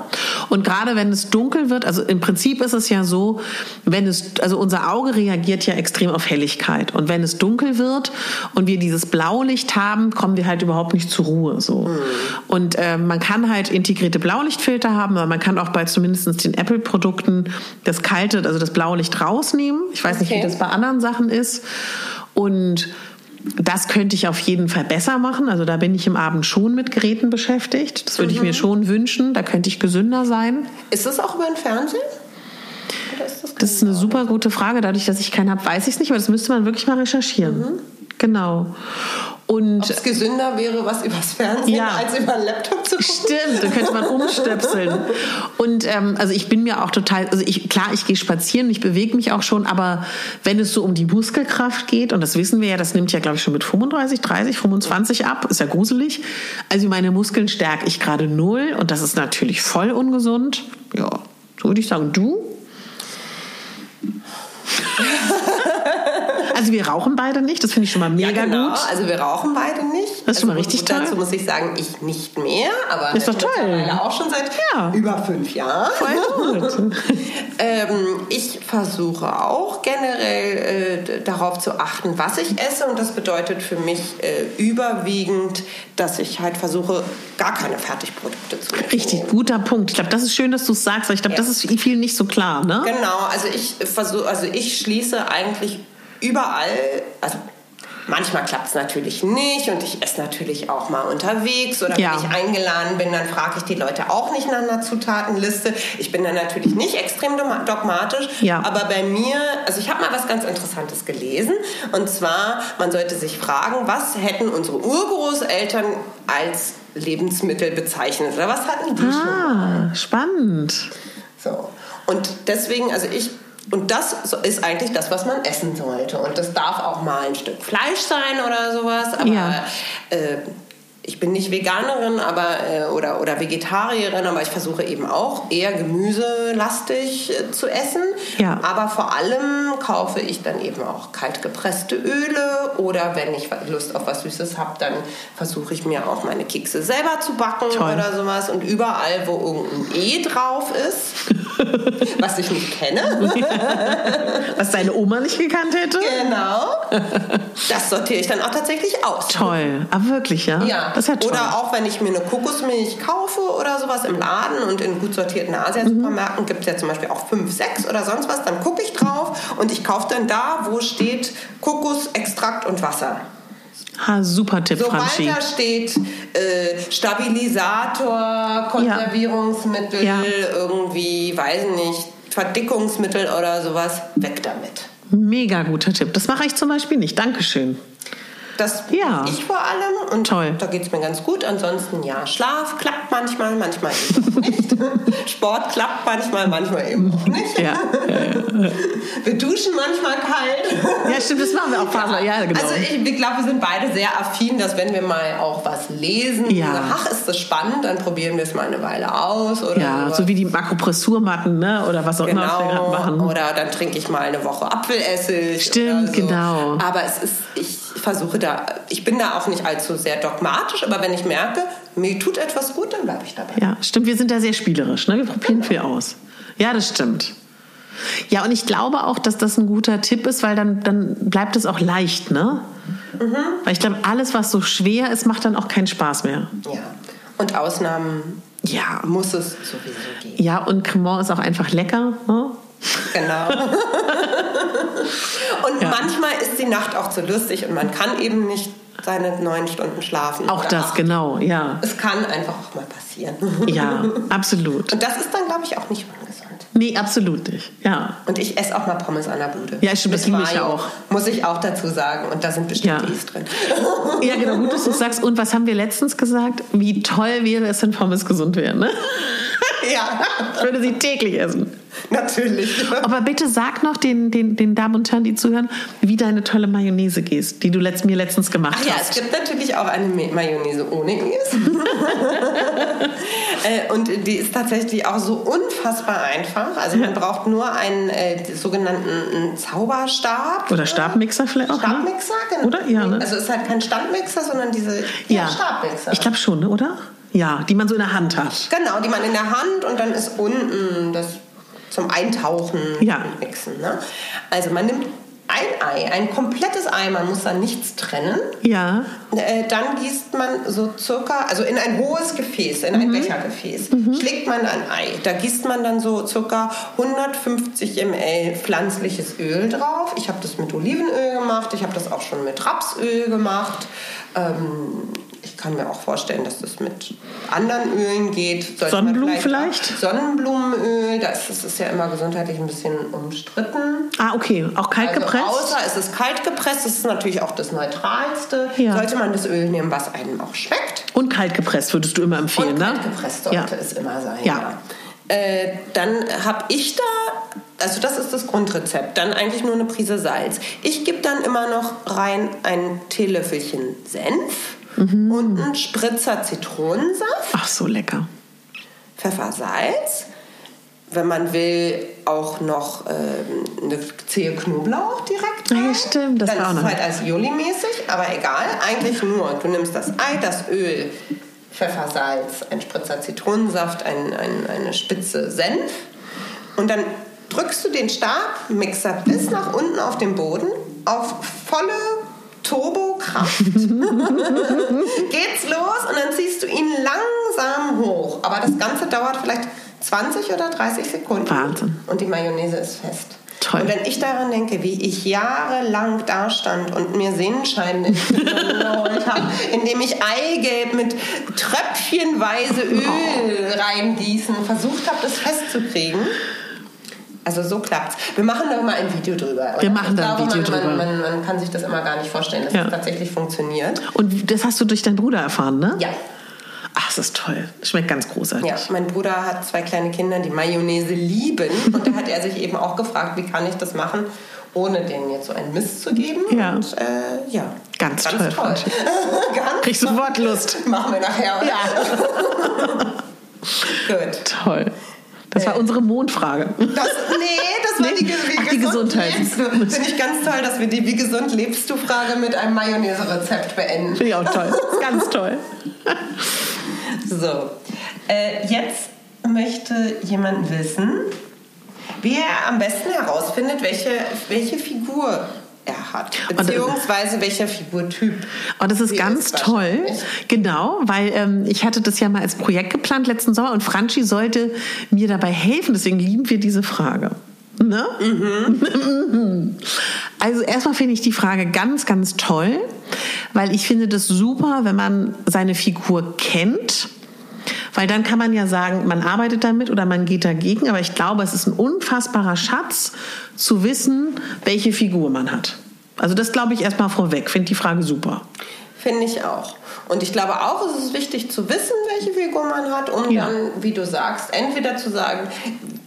[SPEAKER 1] Und gerade wenn es dunkel wird, also im Prinzip ist es ja so, wenn es, also unser Auge reagiert ja extrem auf Helligkeit und wenn es dunkel wird und wir dieses Blaulicht haben, kommen wir halt überhaupt nicht zur Ruhe, so. Mhm. Und äh, man kann halt integrierte Blaulichtfilter haben, aber man kann auch bei zumindest den Apple-Produkten das kalte, also das Blaulicht rausnehmen. Ich weiß okay. nicht, wie das bei anderen Sachen ist. Und das könnte ich auf jeden Fall besser machen. Also da bin ich im Abend schon mit Geräten beschäftigt. Das würde mhm. ich mir mhm. schon wünschen. Da könnte ich gesünder sein.
[SPEAKER 2] Ist das auch über den Fernsehen?
[SPEAKER 1] Ist das, das, ist eine super gute Frage. Dadurch, dass ich keinen habe, weiß ich es nicht, aber das müsste man wirklich mal recherchieren. Mhm. Genau. Und
[SPEAKER 2] Ob es gesünder wäre, was übers Fernsehen ja. als über einen Laptop zu gucken.
[SPEAKER 1] Stimmt, dann könnte man umstöpseln. Und ähm, also ich bin mir auch total, also ich, klar, ich gehe spazieren, ich bewege mich auch schon, aber wenn es so um die Muskelkraft geht, und das wissen wir ja, das nimmt ja, glaube ich, schon mit 35, 30, 25 ab, ist ja gruselig. Also meine Muskeln stärke ich gerade null und das ist natürlich voll ungesund. Ja, so würde ich sagen, du? Also wir rauchen beide nicht, das finde ich schon mal mega
[SPEAKER 2] ja, genau.
[SPEAKER 1] gut.
[SPEAKER 2] Also wir rauchen beide nicht.
[SPEAKER 1] Das ist schon mal
[SPEAKER 2] also,
[SPEAKER 1] richtig toll.
[SPEAKER 2] Dazu muss ich sagen, ich nicht mehr, aber
[SPEAKER 1] Ist doch toll.
[SPEAKER 2] auch schon seit
[SPEAKER 1] Ja.
[SPEAKER 2] über fünf Jahren.
[SPEAKER 1] Voll gut.
[SPEAKER 2] Ähm, ich versuche auch generell äh, darauf zu achten, was ich esse. Und das bedeutet für mich äh, überwiegend, dass ich halt versuche, gar keine Fertigprodukte zu essen.
[SPEAKER 1] Richtig guter Punkt. Ich glaube, das ist schön, dass du es sagst, weil ich glaube,
[SPEAKER 2] Ja.
[SPEAKER 1] das ist vielen nicht so klar, ne?
[SPEAKER 2] Genau, also ich versuche, also ich schließe eigentlich überall, also manchmal klappt es natürlich nicht und ich esse natürlich auch mal unterwegs oder
[SPEAKER 1] Ja.
[SPEAKER 2] wenn ich eingeladen bin, dann frage ich die Leute auch nicht nach einer Zutatenliste. Ich bin dann natürlich nicht extrem dogma- dogmatisch,
[SPEAKER 1] Ja.
[SPEAKER 2] aber bei mir, also ich habe mal was ganz Interessantes gelesen und zwar, man sollte sich fragen, was hätten unsere Urgroßeltern als Lebensmittel bezeichnet oder was hatten die schon?
[SPEAKER 1] Ah, spannend.
[SPEAKER 2] So. Und deswegen, also ich, und das ist eigentlich das, was man essen sollte. Und das darf auch mal ein Stück Fleisch sein oder sowas. Aber
[SPEAKER 1] Ja.
[SPEAKER 2] äh, ich bin nicht Veganerin aber, äh, oder, oder Vegetarierin, aber ich versuche eben auch eher gemüselastig äh, zu essen.
[SPEAKER 1] Ja.
[SPEAKER 2] Aber vor allem kaufe ich dann eben auch kaltgepresste Öle oder wenn ich Lust auf was Süßes habe, dann versuche ich mir auch meine Kekse selber zu backen
[SPEAKER 1] Toll.
[SPEAKER 2] oder sowas. Und überall, wo irgendein E drauf ist, was ich nicht kenne,
[SPEAKER 1] Was deine Oma nicht gekannt hätte?
[SPEAKER 2] genau, das sortiere ich dann auch tatsächlich aus.
[SPEAKER 1] Toll. Aber wirklich, ja?
[SPEAKER 2] Ja,
[SPEAKER 1] Das ja toll.
[SPEAKER 2] oder auch wenn ich mir eine Kokosmilch kaufe oder sowas im Laden und in gut sortierten Asiasupermärkten gibt es ja zum Beispiel auch 5, 6 oder sonst was, dann gucke ich drauf und ich kaufe dann da, wo steht Kokosextrakt und Wasser.
[SPEAKER 1] ha, super Tipp,
[SPEAKER 2] Sobald
[SPEAKER 1] Franzi.
[SPEAKER 2] da steht äh, Stabilisator, Konservierungsmittel,
[SPEAKER 1] Ja.
[SPEAKER 2] irgendwie, weiß nicht, Verdickungsmittel oder sowas, weg damit.
[SPEAKER 1] Mega guter Tipp. Das mache ich zum Beispiel nicht. Dankeschön.
[SPEAKER 2] Das
[SPEAKER 1] Ja.
[SPEAKER 2] ich vor allem und
[SPEAKER 1] Toll.
[SPEAKER 2] da geht es mir ganz gut. Ansonsten ja, Schlaf klappt manchmal, manchmal eben nicht. Sport klappt manchmal, manchmal eben auch nicht.
[SPEAKER 1] Ja.
[SPEAKER 2] Wir duschen manchmal kalt.
[SPEAKER 1] Ja, stimmt, das machen wir auch Faser. Ja, genau.
[SPEAKER 2] Also ich, ich glaube, wir sind beide sehr affin, dass wenn wir mal auch was lesen,
[SPEAKER 1] Ja.
[SPEAKER 2] ach, ist das spannend, dann probieren wir es mal eine Weile aus. Oder
[SPEAKER 1] ja,
[SPEAKER 2] sowas.
[SPEAKER 1] so wie die Makropressurmatten, ne? Oder was auch immer was wir gerade
[SPEAKER 2] Genau,
[SPEAKER 1] machen.
[SPEAKER 2] oder dann trinke ich mal eine Woche Apfelessig.
[SPEAKER 1] Stimmt,
[SPEAKER 2] so.
[SPEAKER 1] genau.
[SPEAKER 2] Aber es ist, ich versuche da, ich bin da auch nicht allzu sehr dogmatisch, aber wenn ich merke, mir tut etwas gut, dann bleibe ich dabei.
[SPEAKER 1] Ja, stimmt. Wir sind da sehr spielerisch. Ne? Wir probieren viel aus. Ja, das stimmt. Ja, und ich glaube auch, dass das ein guter Tipp ist, weil dann, dann bleibt es auch leicht, ne?
[SPEAKER 2] Mhm.
[SPEAKER 1] Weil ich glaube, alles, was so schwer ist, macht dann auch keinen Spaß mehr.
[SPEAKER 2] Ja. Und Ausnahmen
[SPEAKER 1] Ja.
[SPEAKER 2] muss es sowieso geben.
[SPEAKER 1] Ja, und Cremant ist auch einfach lecker. Ne?
[SPEAKER 2] Genau. und
[SPEAKER 1] Ja.
[SPEAKER 2] manchmal ist die Nacht auch zu lustig und man kann eben nicht seine neun Stunden schlafen.
[SPEAKER 1] Auch das,
[SPEAKER 2] acht.
[SPEAKER 1] genau, ja.
[SPEAKER 2] Es kann einfach auch mal passieren.
[SPEAKER 1] Ja, absolut.
[SPEAKER 2] Und das ist dann, glaube ich, auch nicht ungesund.
[SPEAKER 1] Nee, absolut nicht. Ja.
[SPEAKER 2] Und ich esse auch mal Pommes an der Bude.
[SPEAKER 1] Ja, stimmt, das liebe ich auch.
[SPEAKER 2] Muss ich auch dazu sagen. Und da sind bestimmt
[SPEAKER 1] Ja.
[SPEAKER 2] E's drin.
[SPEAKER 1] Ja, genau, gut, dass du sagst. Und was haben wir letztens gesagt? Wie toll wäre es, wenn Pommes gesund wären, ne?
[SPEAKER 2] ja,
[SPEAKER 1] Ich würde sie täglich essen.
[SPEAKER 2] natürlich.
[SPEAKER 1] Aber bitte sag noch den, den, den Damen und Herren, die zuhören, wie deine tolle Mayonnaise gehst, die du letzt, mir letztens gemacht
[SPEAKER 2] Ach ja, es
[SPEAKER 1] hast.
[SPEAKER 2] gibt natürlich auch eine Ma- Mayonnaise ohne E's. äh, und die ist tatsächlich auch so unfassbar einfach. Also man braucht nur einen äh, sogenannten einen Zauberstab.
[SPEAKER 1] Oder Stabmixer vielleicht auch. Ne?
[SPEAKER 2] Stabmixer, genau.
[SPEAKER 1] Oder? Ja, ne?
[SPEAKER 2] Also es ist halt kein Standmixer, sondern diese ja, Stabmixer.
[SPEAKER 1] Ich glaube schon, ne, oder? Ja, die man so in der Hand hat.
[SPEAKER 2] Genau, die man in der Hand und dann ist unten das zum Eintauchen
[SPEAKER 1] Ja.
[SPEAKER 2] und Mixen. Ne? Also man nimmt ein Ei, ein komplettes Ei, man muss da nichts trennen.
[SPEAKER 1] Ja.
[SPEAKER 2] Äh, dann gießt man so circa, also in ein hohes Gefäß, in
[SPEAKER 1] Mhm.
[SPEAKER 2] ein Bechergefäß, schlägt man ein Ei. Da gießt man dann so circa 150 ml pflanzliches Öl drauf. Ich habe das mit Olivenöl gemacht, ich habe das auch schon mit Rapsöl gemacht. Ähm, kann mir auch vorstellen, dass das mit anderen Ölen geht. Sollte
[SPEAKER 1] Sonnenblumen vielleicht?
[SPEAKER 2] Sonnenblumenöl, das, das ist ja immer gesundheitlich ein bisschen umstritten.
[SPEAKER 1] Ah, okay. Auch kalt
[SPEAKER 2] Also
[SPEAKER 1] gepresst?
[SPEAKER 2] außer es ist kalt gepresst, das ist natürlich auch das Neutralste.
[SPEAKER 1] Ja.
[SPEAKER 2] Sollte man das Öl nehmen, was einem auch schmeckt.
[SPEAKER 1] Und kalt gepresst würdest du immer empfehlen,
[SPEAKER 2] Und
[SPEAKER 1] ne?
[SPEAKER 2] kalt gepresst sollte
[SPEAKER 1] Ja.
[SPEAKER 2] es immer sein.
[SPEAKER 1] Ja.
[SPEAKER 2] Äh, dann habe ich da, also das ist das Grundrezept, dann eigentlich nur eine Prise Salz. Ich gebe dann immer noch rein ein Teelöffelchen Senf
[SPEAKER 1] Mhm.
[SPEAKER 2] und einen Spritzer Zitronensaft.
[SPEAKER 1] Ach, so lecker.
[SPEAKER 2] Pfeffer, Salz. wenn man will, auch noch ähm, eine Zehe Knoblauch direkt rein.
[SPEAKER 1] Ja, stimmt, das
[SPEAKER 2] Dann
[SPEAKER 1] auch
[SPEAKER 2] ist
[SPEAKER 1] noch.
[SPEAKER 2] halt als Joli-mäßig, aber egal. Eigentlich nur, du nimmst das Ei, das Öl, Pfeffer, Salz, ein Spritzer Zitronensaft, ein, ein, eine Spitze Senf und dann drückst du den Stabmixer bis nach unten auf den Boden auf volle Turbokraft. Geht's los und dann ziehst du ihn langsam hoch. Aber das Ganze dauert vielleicht 20 oder 30 Sekunden.
[SPEAKER 1] Wahnsinn.
[SPEAKER 2] Und die Mayonnaise ist fest.
[SPEAKER 1] Toll.
[SPEAKER 2] Und wenn ich daran denke, wie ich jahrelang da stand und mir Sehnenschein geholt habe, indem ich Eigelb mit tröpfchenweise Öl reingießen, versucht habe, das festzukriegen. Also so klappt's. Wir machen da mal ein Video drüber. oder?
[SPEAKER 1] Wir machen da ein Video
[SPEAKER 2] man,
[SPEAKER 1] drüber.
[SPEAKER 2] Man, man, man kann sich das immer gar nicht vorstellen, dass
[SPEAKER 1] Ja.
[SPEAKER 2] das tatsächlich funktioniert.
[SPEAKER 1] Und das hast du durch deinen Bruder erfahren, ne?
[SPEAKER 2] Ja.
[SPEAKER 1] Ach, das ist toll. Schmeckt ganz großartig.
[SPEAKER 2] Ja, mein Bruder hat zwei kleine Kinder, die Mayonnaise lieben. Und da hat er sich eben auch gefragt, wie kann ich das machen, ohne denen jetzt so einen Mist zu geben.
[SPEAKER 1] Ja.
[SPEAKER 2] Und äh, ja.
[SPEAKER 1] Ganz toll,
[SPEAKER 2] toll.
[SPEAKER 1] Franzi.
[SPEAKER 2] Ganz
[SPEAKER 1] Krieg sofort Lust.
[SPEAKER 2] Machen wir nachher. Ja. Gut.
[SPEAKER 1] Toll. Das war
[SPEAKER 2] Äh.
[SPEAKER 1] unsere Mondfrage.
[SPEAKER 2] Das, nee, das war
[SPEAKER 1] Nee?
[SPEAKER 2] die, wie,
[SPEAKER 1] Ach, die
[SPEAKER 2] gesund
[SPEAKER 1] Gesundheit.
[SPEAKER 2] lebst du. Finde ich ganz toll, dass wir die Wie gesund lebst du Frage mit einem Mayonnaise-Rezept beenden.
[SPEAKER 1] Finde ich auch toll. Ganz toll.
[SPEAKER 2] So, äh, jetzt möchte jemand wissen, wie er am besten herausfindet, welche, welche Figur er hat, beziehungsweise welcher Figurtyp.
[SPEAKER 1] Oh, das ist ganz toll.
[SPEAKER 2] wahrscheinlich.
[SPEAKER 1] Genau, weil ähm, ich hatte das ja mal als Projekt geplant letzten Sommer und Franchi sollte mir dabei helfen. Deswegen lieben wir diese Frage. Ne? Also erstmal finde ich die Frage ganz, ganz toll, weil ich finde das super, wenn man seine Figur kennt. Weil dann kann man ja sagen, man arbeitet damit oder man geht dagegen. Aber ich glaube, es ist ein unfassbarer Schatz zu wissen, welche Figur man hat. Also das glaube ich erstmal vorweg. Finde die Frage super.
[SPEAKER 2] Finde ich auch. Und ich glaube auch, es ist wichtig zu wissen, welche Figur man hat, um
[SPEAKER 1] Ja.
[SPEAKER 2] dann, wie du sagst, entweder zu sagen,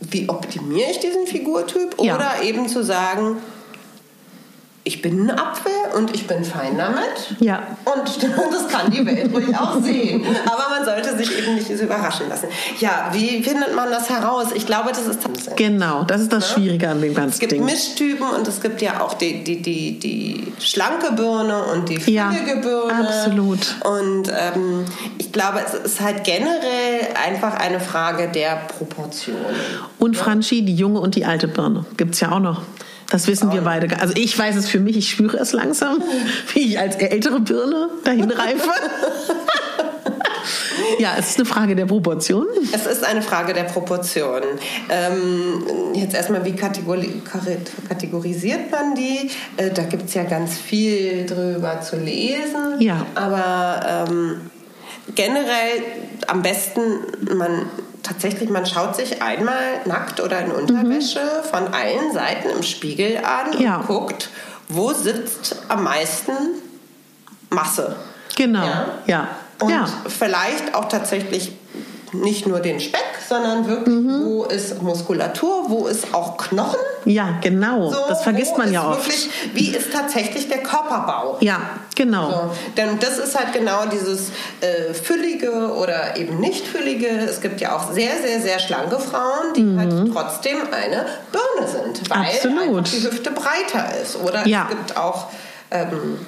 [SPEAKER 2] wie optimiere ich diesen Figurtyp
[SPEAKER 1] Ja.
[SPEAKER 2] oder eben zu sagen, ich bin ein Apfel und ich bin fein damit.
[SPEAKER 1] Ja.
[SPEAKER 2] Und das kann die Welt ruhig auch sehen. Aber man sollte sich eben nicht so überraschen lassen. Ja, wie findet man das heraus? Ich glaube, das ist Tanzen.
[SPEAKER 1] Genau, das ist das Schwierige an dem
[SPEAKER 2] Es
[SPEAKER 1] ganzen
[SPEAKER 2] gibt
[SPEAKER 1] Ding.
[SPEAKER 2] Mischtypen und es gibt ja auch die, die, die, die schlanke Birne und die
[SPEAKER 1] Ja,
[SPEAKER 2] füllige Birne.
[SPEAKER 1] absolut.
[SPEAKER 2] Und ähm, ich glaube, es ist halt generell einfach eine Frage der Proportionen.
[SPEAKER 1] Und Franchi, die junge und die alte Birne. Gibt es ja auch noch. Das wissen wir beide. Also ich weiß es für mich, ich spüre es langsam, wie ich als ältere Birne dahin reife. ja, es ist eine Frage der Proportion.
[SPEAKER 2] Es ist eine Frage der Proportionen. Ähm, jetzt erstmal, wie kategori kategorisiert man die? Äh, da gibt es ja ganz viel drüber zu lesen.
[SPEAKER 1] Ja.
[SPEAKER 2] Aber ähm, generell am besten, man tatsächlich, man schaut sich einmal nackt oder in Unterwäsche von allen Seiten im Spiegel an
[SPEAKER 1] Ja.
[SPEAKER 2] und guckt, wo sitzt am meisten Masse.
[SPEAKER 1] Genau.
[SPEAKER 2] Ja.
[SPEAKER 1] Ja.
[SPEAKER 2] Und
[SPEAKER 1] ja.
[SPEAKER 2] vielleicht auch tatsächlich nicht nur den Speck, sondern wirklich,
[SPEAKER 1] Mhm.
[SPEAKER 2] wo ist Muskulatur, wo ist auch Knochen.
[SPEAKER 1] Ja, genau.
[SPEAKER 2] So,
[SPEAKER 1] das vergisst man ja oft.
[SPEAKER 2] Wirklich, wie ist tatsächlich der Körperbau?
[SPEAKER 1] Ja, genau.
[SPEAKER 2] So, denn das ist halt genau dieses äh, füllige oder eben nicht füllige. Es gibt ja auch sehr, sehr, sehr schlanke Frauen, die halt trotzdem eine Birne sind, weil
[SPEAKER 1] Mhm.
[SPEAKER 2] Die Hüfte breiter ist. Oder
[SPEAKER 1] Ja.
[SPEAKER 2] es gibt auch ähm,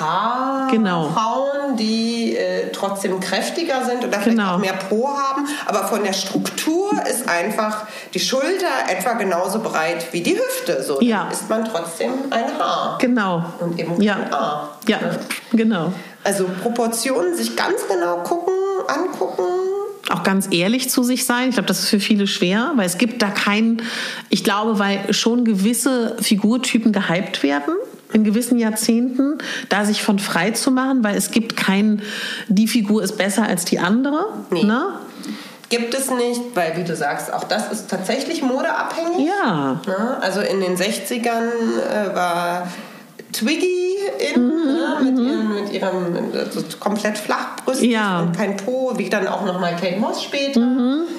[SPEAKER 2] ja,
[SPEAKER 1] Genau.
[SPEAKER 2] Haarfrauen, die äh, trotzdem kräftiger sind oder vielleicht
[SPEAKER 1] Genau.
[SPEAKER 2] auch mehr Po haben, aber von der Struktur ist einfach die Schulter etwa genauso breit wie die Hüfte. So dann
[SPEAKER 1] Ja.
[SPEAKER 2] ist man trotzdem ein Haar.
[SPEAKER 1] Genau.
[SPEAKER 2] Und eben
[SPEAKER 1] ja.
[SPEAKER 2] kein A.
[SPEAKER 1] Ja, genau.
[SPEAKER 2] Also Proportionen sich ganz genau gucken, angucken.
[SPEAKER 1] auch ganz ehrlich zu sich sein. Ich glaube, das ist für viele schwer, weil es gibt da keinen, ich glaube, weil schon gewisse Figurtypen gehypt werden in gewissen Jahrzehnten, da sich von frei zu machen, weil es gibt keinen, die Figur ist besser als die andere.
[SPEAKER 2] Nee.
[SPEAKER 1] Ne?
[SPEAKER 2] Gibt es nicht, weil wie du sagst, auch das ist tatsächlich modeabhängig.
[SPEAKER 1] Ja,
[SPEAKER 2] Ne? Also in den 60ern äh, war Twiggy in, ne? mit, ihrem, mit ihrem also komplett flachbrüstig
[SPEAKER 1] Ja.
[SPEAKER 2] und kein Po, wie dann auch nochmal Kate Moss später.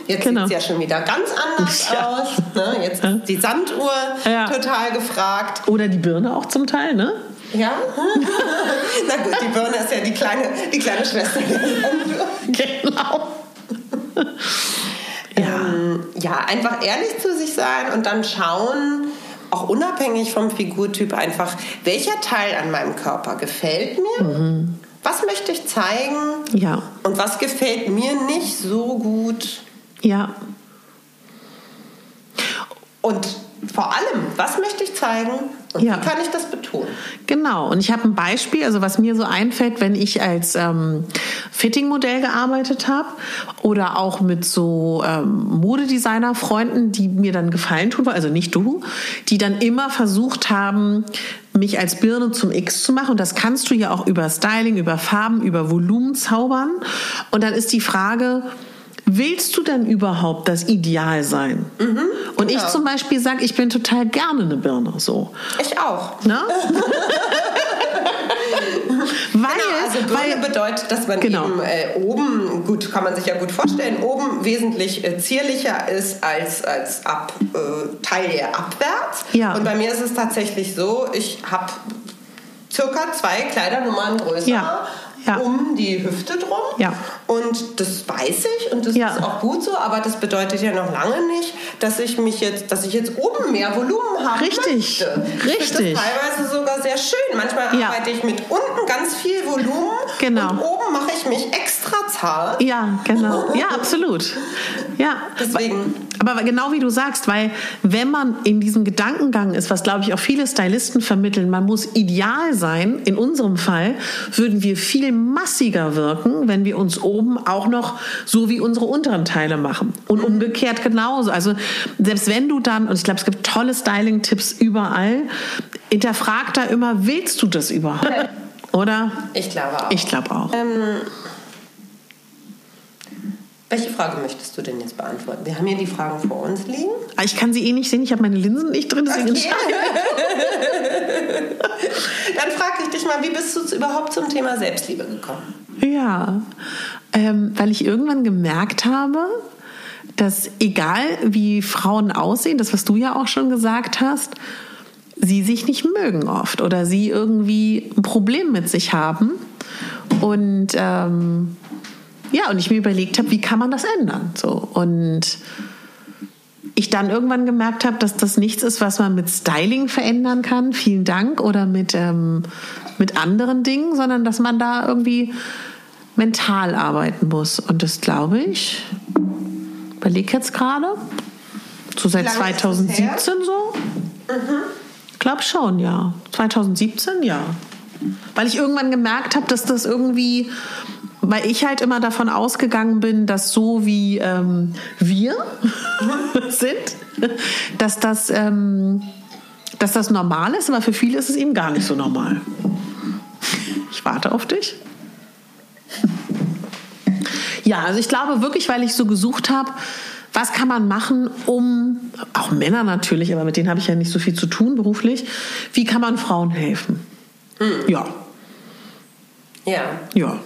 [SPEAKER 2] Jetzt
[SPEAKER 1] genau.
[SPEAKER 2] sieht es ja schon wieder ganz anders
[SPEAKER 1] Ja.
[SPEAKER 2] aus. Ne? Jetzt ist die Sanduhr
[SPEAKER 1] Ja.
[SPEAKER 2] total gefragt.
[SPEAKER 1] oder die Birne auch zum Teil, ne?
[SPEAKER 2] Ja? Na gut, die Birne ist ja die kleine, die kleine Schwester der Sanduhr.
[SPEAKER 1] Genau. ja.
[SPEAKER 2] Ähm, ja, einfach ehrlich zu sich sein und dann schauen, auch unabhängig vom Figurtyp, einfach, welcher Teil an meinem Körper gefällt mir? Mhm. Was möchte ich zeigen?
[SPEAKER 1] Ja.
[SPEAKER 2] Und was gefällt mir nicht so gut?
[SPEAKER 1] Ja.
[SPEAKER 2] Und vor allem, was möchte ich zeigen und ja. wie kann ich das betonen?
[SPEAKER 1] Genau, und ich habe ein Beispiel, also was mir so einfällt, wenn ich als ähm, Fitting-Modell gearbeitet habe oder auch mit so ähm, Modedesigner-Freunden, die mir dann gefallen tun, also nicht du, die dann immer versucht haben, mich als Birne zum X zu machen. Und das kannst du ja auch über Styling, über Farben, über Volumen zaubern. Und dann ist die Frage, willst du denn überhaupt das Ideal sein? Mhm, und ich zum Beispiel sage, ich bin total gerne eine Birne. So.
[SPEAKER 2] Ich auch.
[SPEAKER 1] Ne?
[SPEAKER 2] weil, genau, also Birne weil, bedeutet, dass man genau. eben äh, oben, gut, kann man sich ja gut vorstellen, oben wesentlich äh, zierlicher ist als, als ab, äh, Teil abwärts.
[SPEAKER 1] Ja.
[SPEAKER 2] Und bei mir ist es tatsächlich so, ich habe circa zwei Kleidernummern größer.
[SPEAKER 1] Ja ja.
[SPEAKER 2] um die Hüfte drum.
[SPEAKER 1] Ja.
[SPEAKER 2] Und das weiß ich und das
[SPEAKER 1] ja.
[SPEAKER 2] ist auch gut so, aber das bedeutet ja noch lange nicht, dass ich mich jetzt, dass ich jetzt oben mehr Volumen habe.
[SPEAKER 1] Richtig.
[SPEAKER 2] Möchte.
[SPEAKER 1] Richtig.
[SPEAKER 2] Ich teilweise sogar sehr schön. Manchmal ja. arbeite ich mit unten ganz viel Volumen
[SPEAKER 1] genau.
[SPEAKER 2] und oben mache ich mich extra zart.
[SPEAKER 1] Ja, genau. Ja, absolut. Ja.
[SPEAKER 2] Deswegen.
[SPEAKER 1] Aber genau wie du sagst, weil wenn man in diesem Gedankengang ist, was glaube ich auch viele Stylisten vermitteln, man muss ideal sein, in unserem Fall würden wir viel massiger wirken, wenn wir uns oben auch noch so wie unsere unteren Teile machen. Und mhm. umgekehrt genauso. Also selbst wenn du dann, und ich glaube, es gibt tolle Styling-Tipps überall, hinterfrag da immer, willst du das überhaupt? Oder?
[SPEAKER 2] Ich glaube auch.
[SPEAKER 1] Ich glaube auch.
[SPEAKER 2] Ähm welche Frage möchtest du denn jetzt beantworten? Wir haben hier die Fragen vor uns liegen.
[SPEAKER 1] Ah, ich kann sie eh nicht sehen, ich habe meine Linsen nicht drin, deswegen okay.
[SPEAKER 2] Dann frage ich dich mal, wie bist du überhaupt zum Thema Selbstliebe gekommen?
[SPEAKER 1] Ja, ähm, weil ich irgendwann gemerkt habe, dass egal wie Frauen aussehen, das was du ja auch schon gesagt hast, sie sich nicht mögen oft oder sie irgendwie ein Problem mit sich haben. Und ähm, ja, und ich mir überlegt habe, wie kann man das ändern? So und ich dann irgendwann gemerkt habe, dass das nichts ist, was man mit Styling verändern kann, vielen Dank, oder mit, ähm, mit anderen Dingen, sondern dass man da irgendwie mental arbeiten muss. Und das glaube ich, überlege jetzt gerade, so seit 2017 so. Mhm. Glaub schon, ja. 2017, ja. Weil ich irgendwann gemerkt habe, dass das irgendwie weil ich halt immer davon ausgegangen bin, dass so wie ähm, wir sind, dass das, ähm, dass das normal ist, aber für viele ist es eben gar nicht so normal. Ich warte auf dich. Ja, also ich glaube wirklich, weil ich so gesucht habe, was kann man machen, um, auch Männer natürlich, aber mit denen habe ich ja nicht so viel zu tun beruflich, wie kann man Frauen helfen?
[SPEAKER 2] Mhm.
[SPEAKER 1] Ja.
[SPEAKER 2] Ja.
[SPEAKER 1] Ja.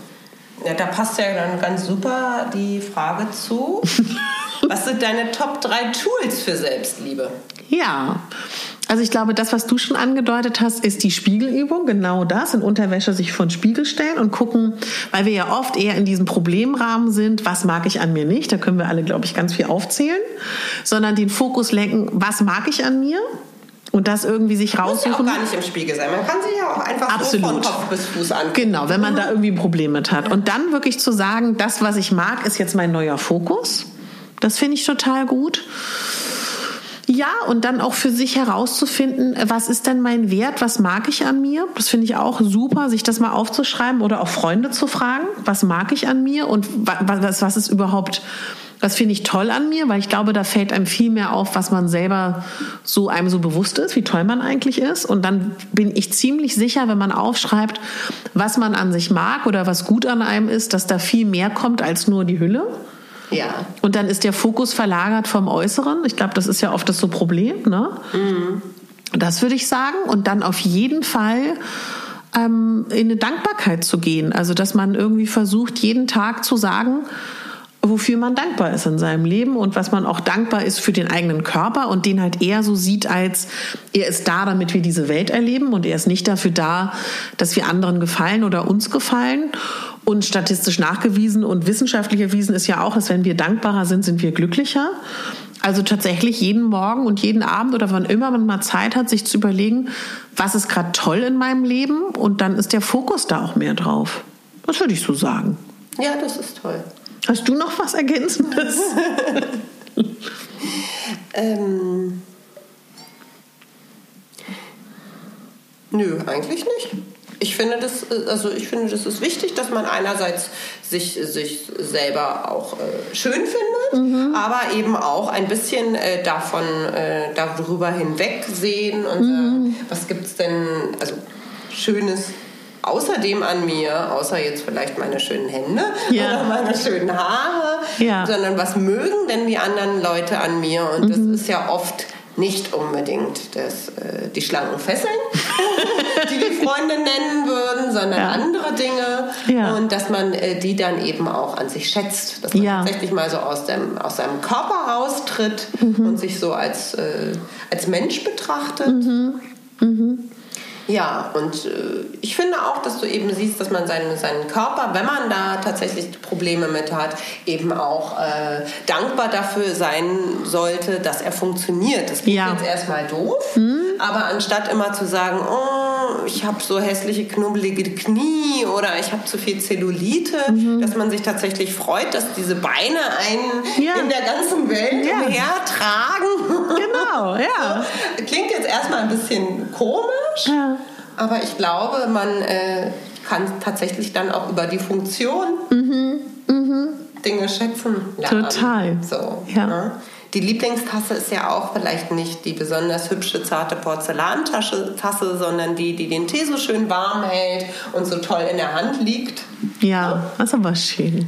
[SPEAKER 2] Ja, da passt ja dann ganz super die Frage zu. Was sind deine Top 3 Tools für Selbstliebe?
[SPEAKER 1] Ja, also ich glaube, das, was du schon angedeutet hast, ist die Spiegelübung. Genau das, in Unterwäsche sich vor den Spiegel stellen und gucken, weil wir ja oft eher in diesem Problemrahmen sind, was mag ich an mir nicht, da können wir alle, glaube ich, ganz viel aufzählen, sondern den Fokus lenken, was mag ich an mir und das irgendwie sich raussuchen.
[SPEAKER 2] Muss ja auch gar nicht im Spiegel sein. Man kann sich ja auch einfach
[SPEAKER 1] Absolut.
[SPEAKER 2] so von Kopf bis Fuß angucken.
[SPEAKER 1] Genau, wenn man da irgendwie ein Problem mit hat. Und dann wirklich zu sagen, das, was ich mag, ist jetzt mein neuer Fokus. Das finde ich total gut. Ja, und dann auch für sich herauszufinden, was ist denn mein Wert, was mag ich an mir? Das finde ich auch super, sich das mal aufzuschreiben oder auch Freunde zu fragen, was mag ich an mir und was, was ist überhaupt das finde ich toll an mir, weil ich glaube, da fällt einem viel mehr auf, was man selber so einem so bewusst ist, wie toll man eigentlich ist. Und dann bin ich ziemlich sicher, wenn man aufschreibt, was man an sich mag oder was gut an einem ist, dass da viel mehr kommt als nur die Hülle.
[SPEAKER 2] Ja.
[SPEAKER 1] Und dann ist der Fokus verlagert vom Äußeren. Ich glaube, das ist ja oft das so Problem. Ne?
[SPEAKER 2] Mhm.
[SPEAKER 1] Das würde ich sagen. Und dann auf jeden Fall ähm, in eine Dankbarkeit zu gehen. Also, dass man irgendwie versucht, jeden Tag zu sagen, wofür man dankbar ist in seinem Leben und was man auch dankbar ist für den eigenen Körper und den halt eher so sieht als er ist da, damit wir diese Welt erleben und er ist nicht dafür da, dass wir anderen gefallen oder uns gefallen. Und statistisch nachgewiesen und wissenschaftlich erwiesen ist ja auch, dass wenn wir dankbarer sind, sind wir glücklicher. Also tatsächlich jeden Morgen und jeden Abend oder wann immer man mal Zeit hat, sich zu überlegen, was ist gerade toll in meinem Leben und dann ist der Fokus da auch mehr drauf. Das würde ich so sagen.
[SPEAKER 2] Ja, das ist toll.
[SPEAKER 1] Hast du noch was Ergänzendes?
[SPEAKER 2] ähm, nö, eigentlich nicht. Ich finde, das, also ich finde, das ist wichtig, dass man einerseits sich, sich selber auch äh, schön findet, mhm. aber eben auch ein bisschen äh, davon äh, darüber hinwegsehen und mhm. was gibt es denn, also Schönes außerdem an mir, außer jetzt vielleicht meine schönen Hände ja. oder meine schönen Haare, ja. sondern was mögen denn die anderen Leute an mir? Und mhm. das ist ja oft nicht unbedingt das, äh, die schlanken Fesseln, Freunde nennen würden, sondern ja. andere Dinge. Ja. Und dass man äh, die dann eben auch an sich schätzt. Dass man ja. tatsächlich mal so aus, dem, aus seinem Körper raustritt mhm. und sich so als, äh, als Mensch betrachtet. Mhm. Mhm. Ja, und äh, ich finde auch, dass du eben siehst, dass man seinen, seinen Körper, wenn man da tatsächlich Probleme mit hat, eben auch äh, dankbar dafür sein sollte, dass er funktioniert. Das klingt ja. jetzt erstmal doof, mhm. aber anstatt immer zu sagen, oh, ich habe so hässliche, knubbelige Knie oder ich habe zu viel Zellulite, mhm. dass man sich tatsächlich freut, dass diese Beine einen ja. in der ganzen Welt ja. umhertragen.
[SPEAKER 1] Genau, ja.
[SPEAKER 2] Klingt jetzt erstmal ein bisschen komisch. Ja. Aber ich glaube, man äh, kann tatsächlich dann auch über die Funktion mhm. Mhm. Dinge schätzen
[SPEAKER 1] lernen. Total.
[SPEAKER 2] So, ja. Ne? Die Lieblingstasse ist ja auch vielleicht nicht die besonders hübsche, zarte Porzellantasse, sondern die, die den Tee so schön warm hält und so toll in der Hand liegt.
[SPEAKER 1] Ja, das ist aber schön.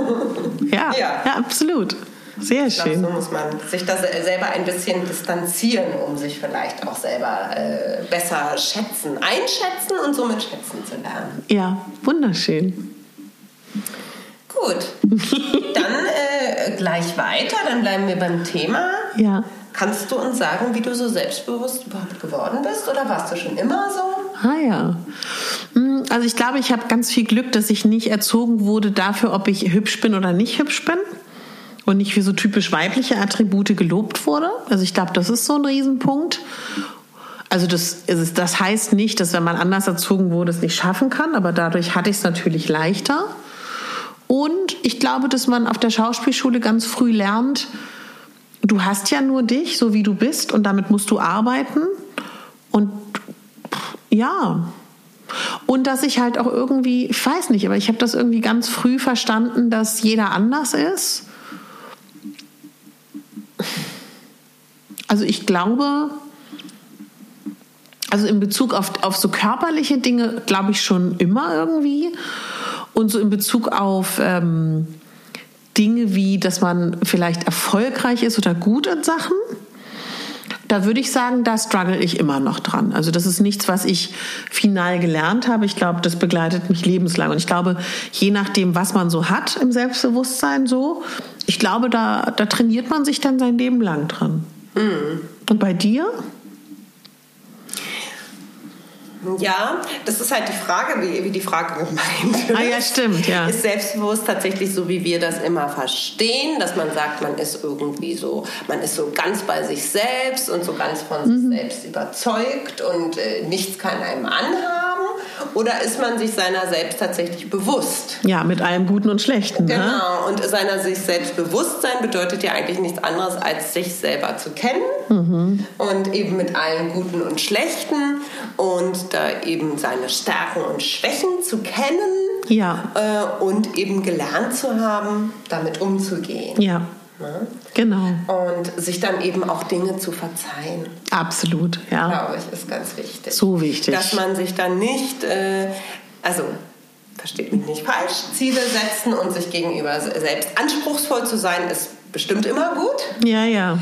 [SPEAKER 1] ja, ja, ja, absolut. Sehr ich schön.
[SPEAKER 2] Glaub, so muss man sich da selber ein bisschen distanzieren, um sich vielleicht auch selber äh, besser schätzen, einschätzen und somit schätzen zu lernen.
[SPEAKER 1] Ja, wunderschön.
[SPEAKER 2] Gut, dann äh, gleich weiter, dann bleiben wir beim Thema.
[SPEAKER 1] Ja.
[SPEAKER 2] Kannst du uns sagen, wie du so selbstbewusst überhaupt geworden bist oder warst du schon immer so?
[SPEAKER 1] Ah ja. Hm, also ich glaube, ich habe ganz viel Glück, dass ich nicht erzogen wurde dafür, ob ich hübsch bin oder nicht hübsch bin und nicht wie so typisch weibliche Attribute gelobt wurde. Also ich glaube, das ist so ein Riesenpunkt. Also das, das heißt nicht, dass wenn man anders erzogen wurde, es nicht schaffen kann, aber dadurch hatte ich es natürlich leichter. Und ich glaube, dass man auf der Schauspielschule ganz früh lernt, du hast ja nur dich, so wie du bist, und damit musst du arbeiten. Und ja. Und dass ich halt auch irgendwie, ich weiß nicht, aber ich habe das irgendwie ganz früh verstanden, dass jeder anders ist also ich glaube, also in Bezug auf, auf so körperliche Dinge glaube ich schon immer irgendwie. Und so in Bezug auf ähm, Dinge wie, dass man vielleicht erfolgreich ist oder gut in Sachen, da würde ich sagen, da struggle ich immer noch dran. Also das ist nichts, was ich final gelernt habe. Ich glaube, das begleitet mich lebenslang. Und ich glaube, je nachdem, was man so hat im Selbstbewusstsein, so, ich glaube, da, da trainiert man sich dann sein Leben lang dran. Mhm. Und bei dir?
[SPEAKER 2] Ja, das ist halt die Frage, wie, wie die Frage gemeint
[SPEAKER 1] ist. Ah ja, stimmt, ja.
[SPEAKER 2] Ist selbstbewusst tatsächlich so, wie wir das immer verstehen, dass man sagt, man ist irgendwie so, man ist so ganz bei sich selbst und so ganz von mhm. sich selbst überzeugt und äh, nichts kann einem anhaben? Oder ist man sich seiner selbst tatsächlich bewusst?
[SPEAKER 1] Ja, mit allem Guten und Schlechten.
[SPEAKER 2] Ne? Genau, ne? und seiner sich selbst Bewusstsein bedeutet ja eigentlich nichts anderes, als sich selber zu kennen mhm. und eben mit allen Guten und Schlechten und da eben seine Stärken und Schwächen zu kennen
[SPEAKER 1] ja.
[SPEAKER 2] Äh, und eben gelernt zu haben, damit umzugehen.
[SPEAKER 1] Ja. Ne? Genau.
[SPEAKER 2] Und sich dann eben auch Dinge zu verzeihen.
[SPEAKER 1] Absolut, ja.
[SPEAKER 2] Glaube ich, ist ganz wichtig.
[SPEAKER 1] So wichtig.
[SPEAKER 2] Dass man sich dann nicht, äh, also versteht mich nicht falsch, Ziele setzen und sich gegenüber selbst anspruchsvoll zu sein, ist bestimmt immer gut.
[SPEAKER 1] Ja, ja.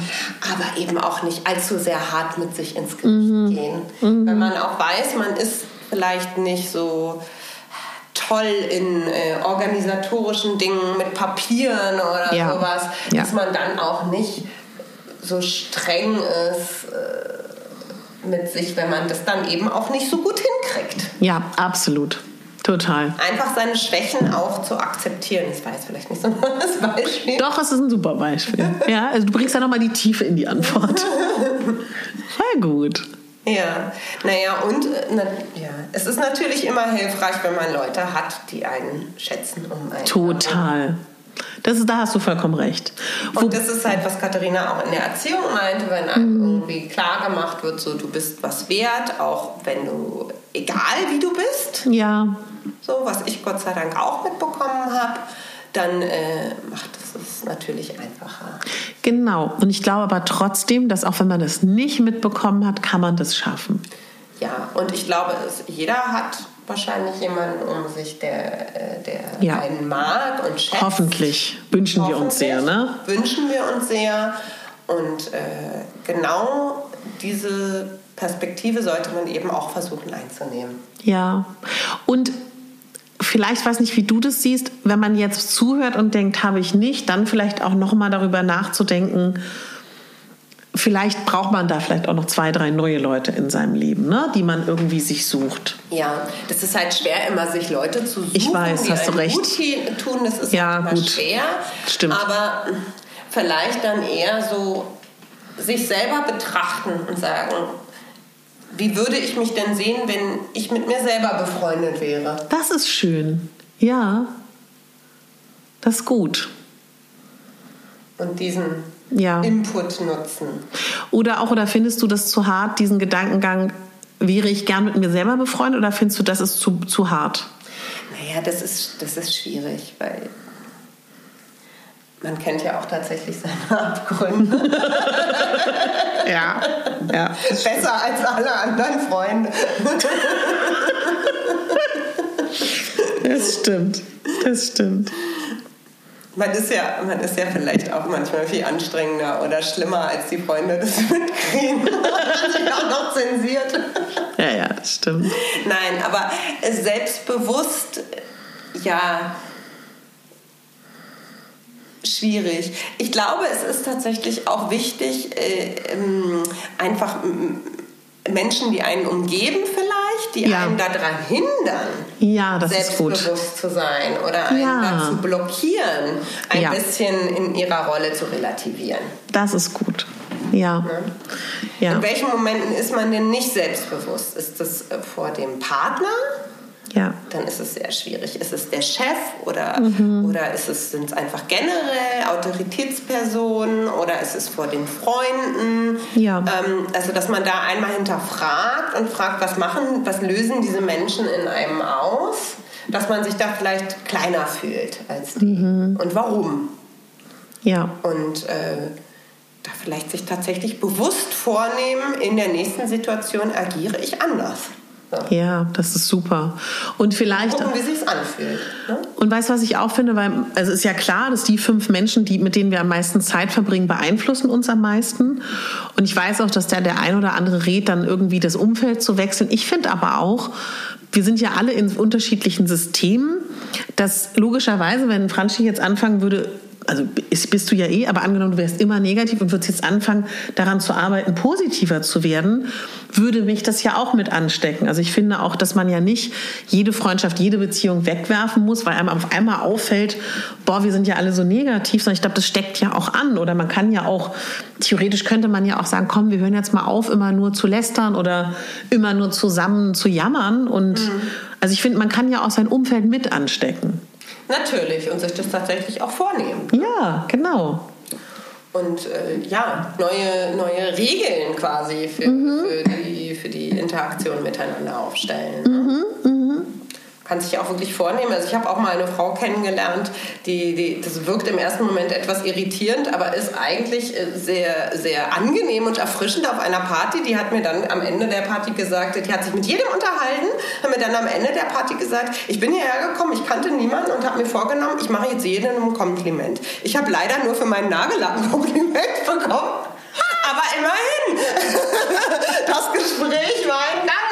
[SPEAKER 2] Aber eben auch nicht allzu sehr hart mit sich ins Gericht mhm. gehen. Mhm. Wenn man auch weiß, man ist vielleicht nicht so toll in äh, organisatorischen Dingen mit Papieren oder ja. sowas, ja. dass man dann auch nicht so streng ist äh, mit sich, wenn man das dann eben auch nicht so gut hinkriegt.
[SPEAKER 1] Ja, absolut. Total.
[SPEAKER 2] Einfach seine Schwächen auch zu akzeptieren. Das war jetzt vielleicht nicht so ein tolles Beispiel.
[SPEAKER 1] Doch, es ist ein super Beispiel. Ja, also du bringst ja nochmal die Tiefe in die Antwort. Voll gut.
[SPEAKER 2] Ja, naja, und äh, na, ja. es ist natürlich immer hilfreich, wenn man Leute hat, die einen schätzen. Um einen
[SPEAKER 1] Total. Das ist, da hast du vollkommen recht.
[SPEAKER 2] Und das ist halt, was Katharina auch in der Erziehung meinte, wenn einem mhm. irgendwie klar gemacht wird, so du bist was wert, auch wenn du, egal wie du bist.
[SPEAKER 1] Ja.
[SPEAKER 2] So, was ich Gott sei Dank auch mitbekommen habe, dann äh, macht es es natürlich einfacher.
[SPEAKER 1] Genau. Und ich glaube aber trotzdem, dass auch wenn man das nicht mitbekommen hat, kann man das schaffen.
[SPEAKER 2] Ja, und ich glaube, es, jeder hat wahrscheinlich jemanden um sich, der, äh, der ja. einen mag und schätzt.
[SPEAKER 1] Hoffentlich. Wünschen Hoffentlich. wir uns sehr, ne?
[SPEAKER 2] Wünschen wir uns sehr. Und äh, genau diese Perspektive sollte man eben auch versuchen einzunehmen.
[SPEAKER 1] Ja. Und vielleicht weiß nicht, wie du das siehst, wenn man jetzt zuhört und denkt, habe ich nicht, dann vielleicht auch noch mal darüber nachzudenken, vielleicht braucht man da vielleicht auch noch zwei, drei neue Leute in seinem Leben, ne? die man irgendwie sich sucht.
[SPEAKER 2] Ja, das ist halt schwer, immer sich Leute zu suchen.
[SPEAKER 1] Ich weiß,
[SPEAKER 2] die
[SPEAKER 1] hast du recht.
[SPEAKER 2] Gut tun, das ist
[SPEAKER 1] ja,
[SPEAKER 2] immer
[SPEAKER 1] gut.
[SPEAKER 2] schwer.
[SPEAKER 1] Stimmt.
[SPEAKER 2] Aber vielleicht dann eher so sich selber betrachten und sagen, wie würde ich mich denn sehen, wenn ich mit mir selber befreundet wäre?
[SPEAKER 1] Das ist schön. Ja. Das ist gut.
[SPEAKER 2] Und diesen
[SPEAKER 1] ja.
[SPEAKER 2] Input nutzen.
[SPEAKER 1] Oder auch, oder findest du das zu hart, diesen Gedankengang, wäre ich gern mit mir selber befreundet oder findest du, das ist zu, zu hart?
[SPEAKER 2] Naja, das ist, das ist schwierig, weil man kennt ja auch tatsächlich seine Abgründe.
[SPEAKER 1] ja, ja.
[SPEAKER 2] Besser als alle anderen Freunde.
[SPEAKER 1] das stimmt. Das stimmt.
[SPEAKER 2] Man ist, ja, man ist ja vielleicht auch manchmal viel anstrengender oder schlimmer, als die Freunde das mitkriegen. sich auch noch zensiert.
[SPEAKER 1] Ja, ja, das stimmt.
[SPEAKER 2] Nein, aber selbstbewusst, ja, schwierig. Ich glaube, es ist tatsächlich auch wichtig, äh, ähm, einfach Menschen, die einen umgeben vielleicht, die ja. einen daran hindern,
[SPEAKER 1] ja, das
[SPEAKER 2] selbstbewusst
[SPEAKER 1] ist gut.
[SPEAKER 2] zu sein oder einen
[SPEAKER 1] Ja.
[SPEAKER 2] dazu blockieren, ein
[SPEAKER 1] Ja.
[SPEAKER 2] bisschen in ihrer Rolle zu relativieren.
[SPEAKER 1] Das ist gut. Ja. ja.
[SPEAKER 2] In welchen Momenten ist man denn nicht selbstbewusst? Ist das äh, vor dem Partner?
[SPEAKER 1] Ja.
[SPEAKER 2] Dann ist es sehr schwierig. Ist es der Chef oder,
[SPEAKER 1] Mhm.
[SPEAKER 2] oder ist es, sind es einfach generell Autoritätspersonen oder ist es vor den Freunden?
[SPEAKER 1] Ja.
[SPEAKER 2] Ähm, also, dass man da einmal hinterfragt und fragt, was machen, was lösen diese Menschen in einem aus, dass man sich da vielleicht kleiner fühlt als die.
[SPEAKER 1] Mhm.
[SPEAKER 2] Und warum?
[SPEAKER 1] Ja.
[SPEAKER 2] Und äh, da vielleicht sich tatsächlich bewusst vornehmen, in der nächsten Situation agiere ich anders. So.
[SPEAKER 1] Ja, das ist super. Und vielleicht.
[SPEAKER 2] Gucken, wie sich's anfühlt. Ne?
[SPEAKER 1] Und weißt du, was ich auch finde? Weil also es ist ja klar, dass die fünf Menschen, die, mit denen wir am meisten Zeit verbringen, beeinflussen uns am meisten. Und ich weiß auch, dass der, der ein oder andere rät, dann irgendwie das Umfeld zu wechseln. Ich finde aber auch, wir sind ja alle in unterschiedlichen Systemen, dass logischerweise, wenn Franchi jetzt anfangen würde, also ist, bist du ja eh, aber angenommen, du wärst immer negativ und würdest jetzt anfangen, daran zu arbeiten, positiver zu werden, würde mich das ja auch mit anstecken. Also ich finde auch, dass man ja nicht jede Freundschaft, jede Beziehung wegwerfen muss, weil einem auf einmal auffällt, boah, wir sind ja alle so negativ, sondern ich glaube, das steckt ja auch an. Oder man kann ja auch, theoretisch könnte man ja auch sagen, komm, wir hören jetzt mal auf, immer nur zu lästern oder immer nur zusammen zu jammern. Und also ich finde, man kann ja auch sein Umfeld mit anstecken.
[SPEAKER 2] Natürlich und sich das tatsächlich auch vornehmen.
[SPEAKER 1] Ja, genau.
[SPEAKER 2] Und äh, ja, neue, neue Regeln quasi für, für, die, für die Interaktion miteinander aufstellen. Ne? Kann sich auch wirklich vornehmen. Also ich habe auch mal eine Frau kennengelernt, die, die das wirkt im ersten Moment etwas irritierend, aber ist eigentlich äh, sehr, sehr angenehm und erfrischend auf einer Party. Die hat mir dann am Ende der Party gesagt, die hat sich mit jedem unterhalten, hat mir dann am Ende der Party gesagt, ich bin hierher gekommen, ich kannte niemanden und habe mir vorgenommen, ich mache jetzt jedem ein Kompliment. Ich habe leider nur für meinen Nagellack ein Kompliment bekommen. Aber immerhin, das Gespräch war ein Gange.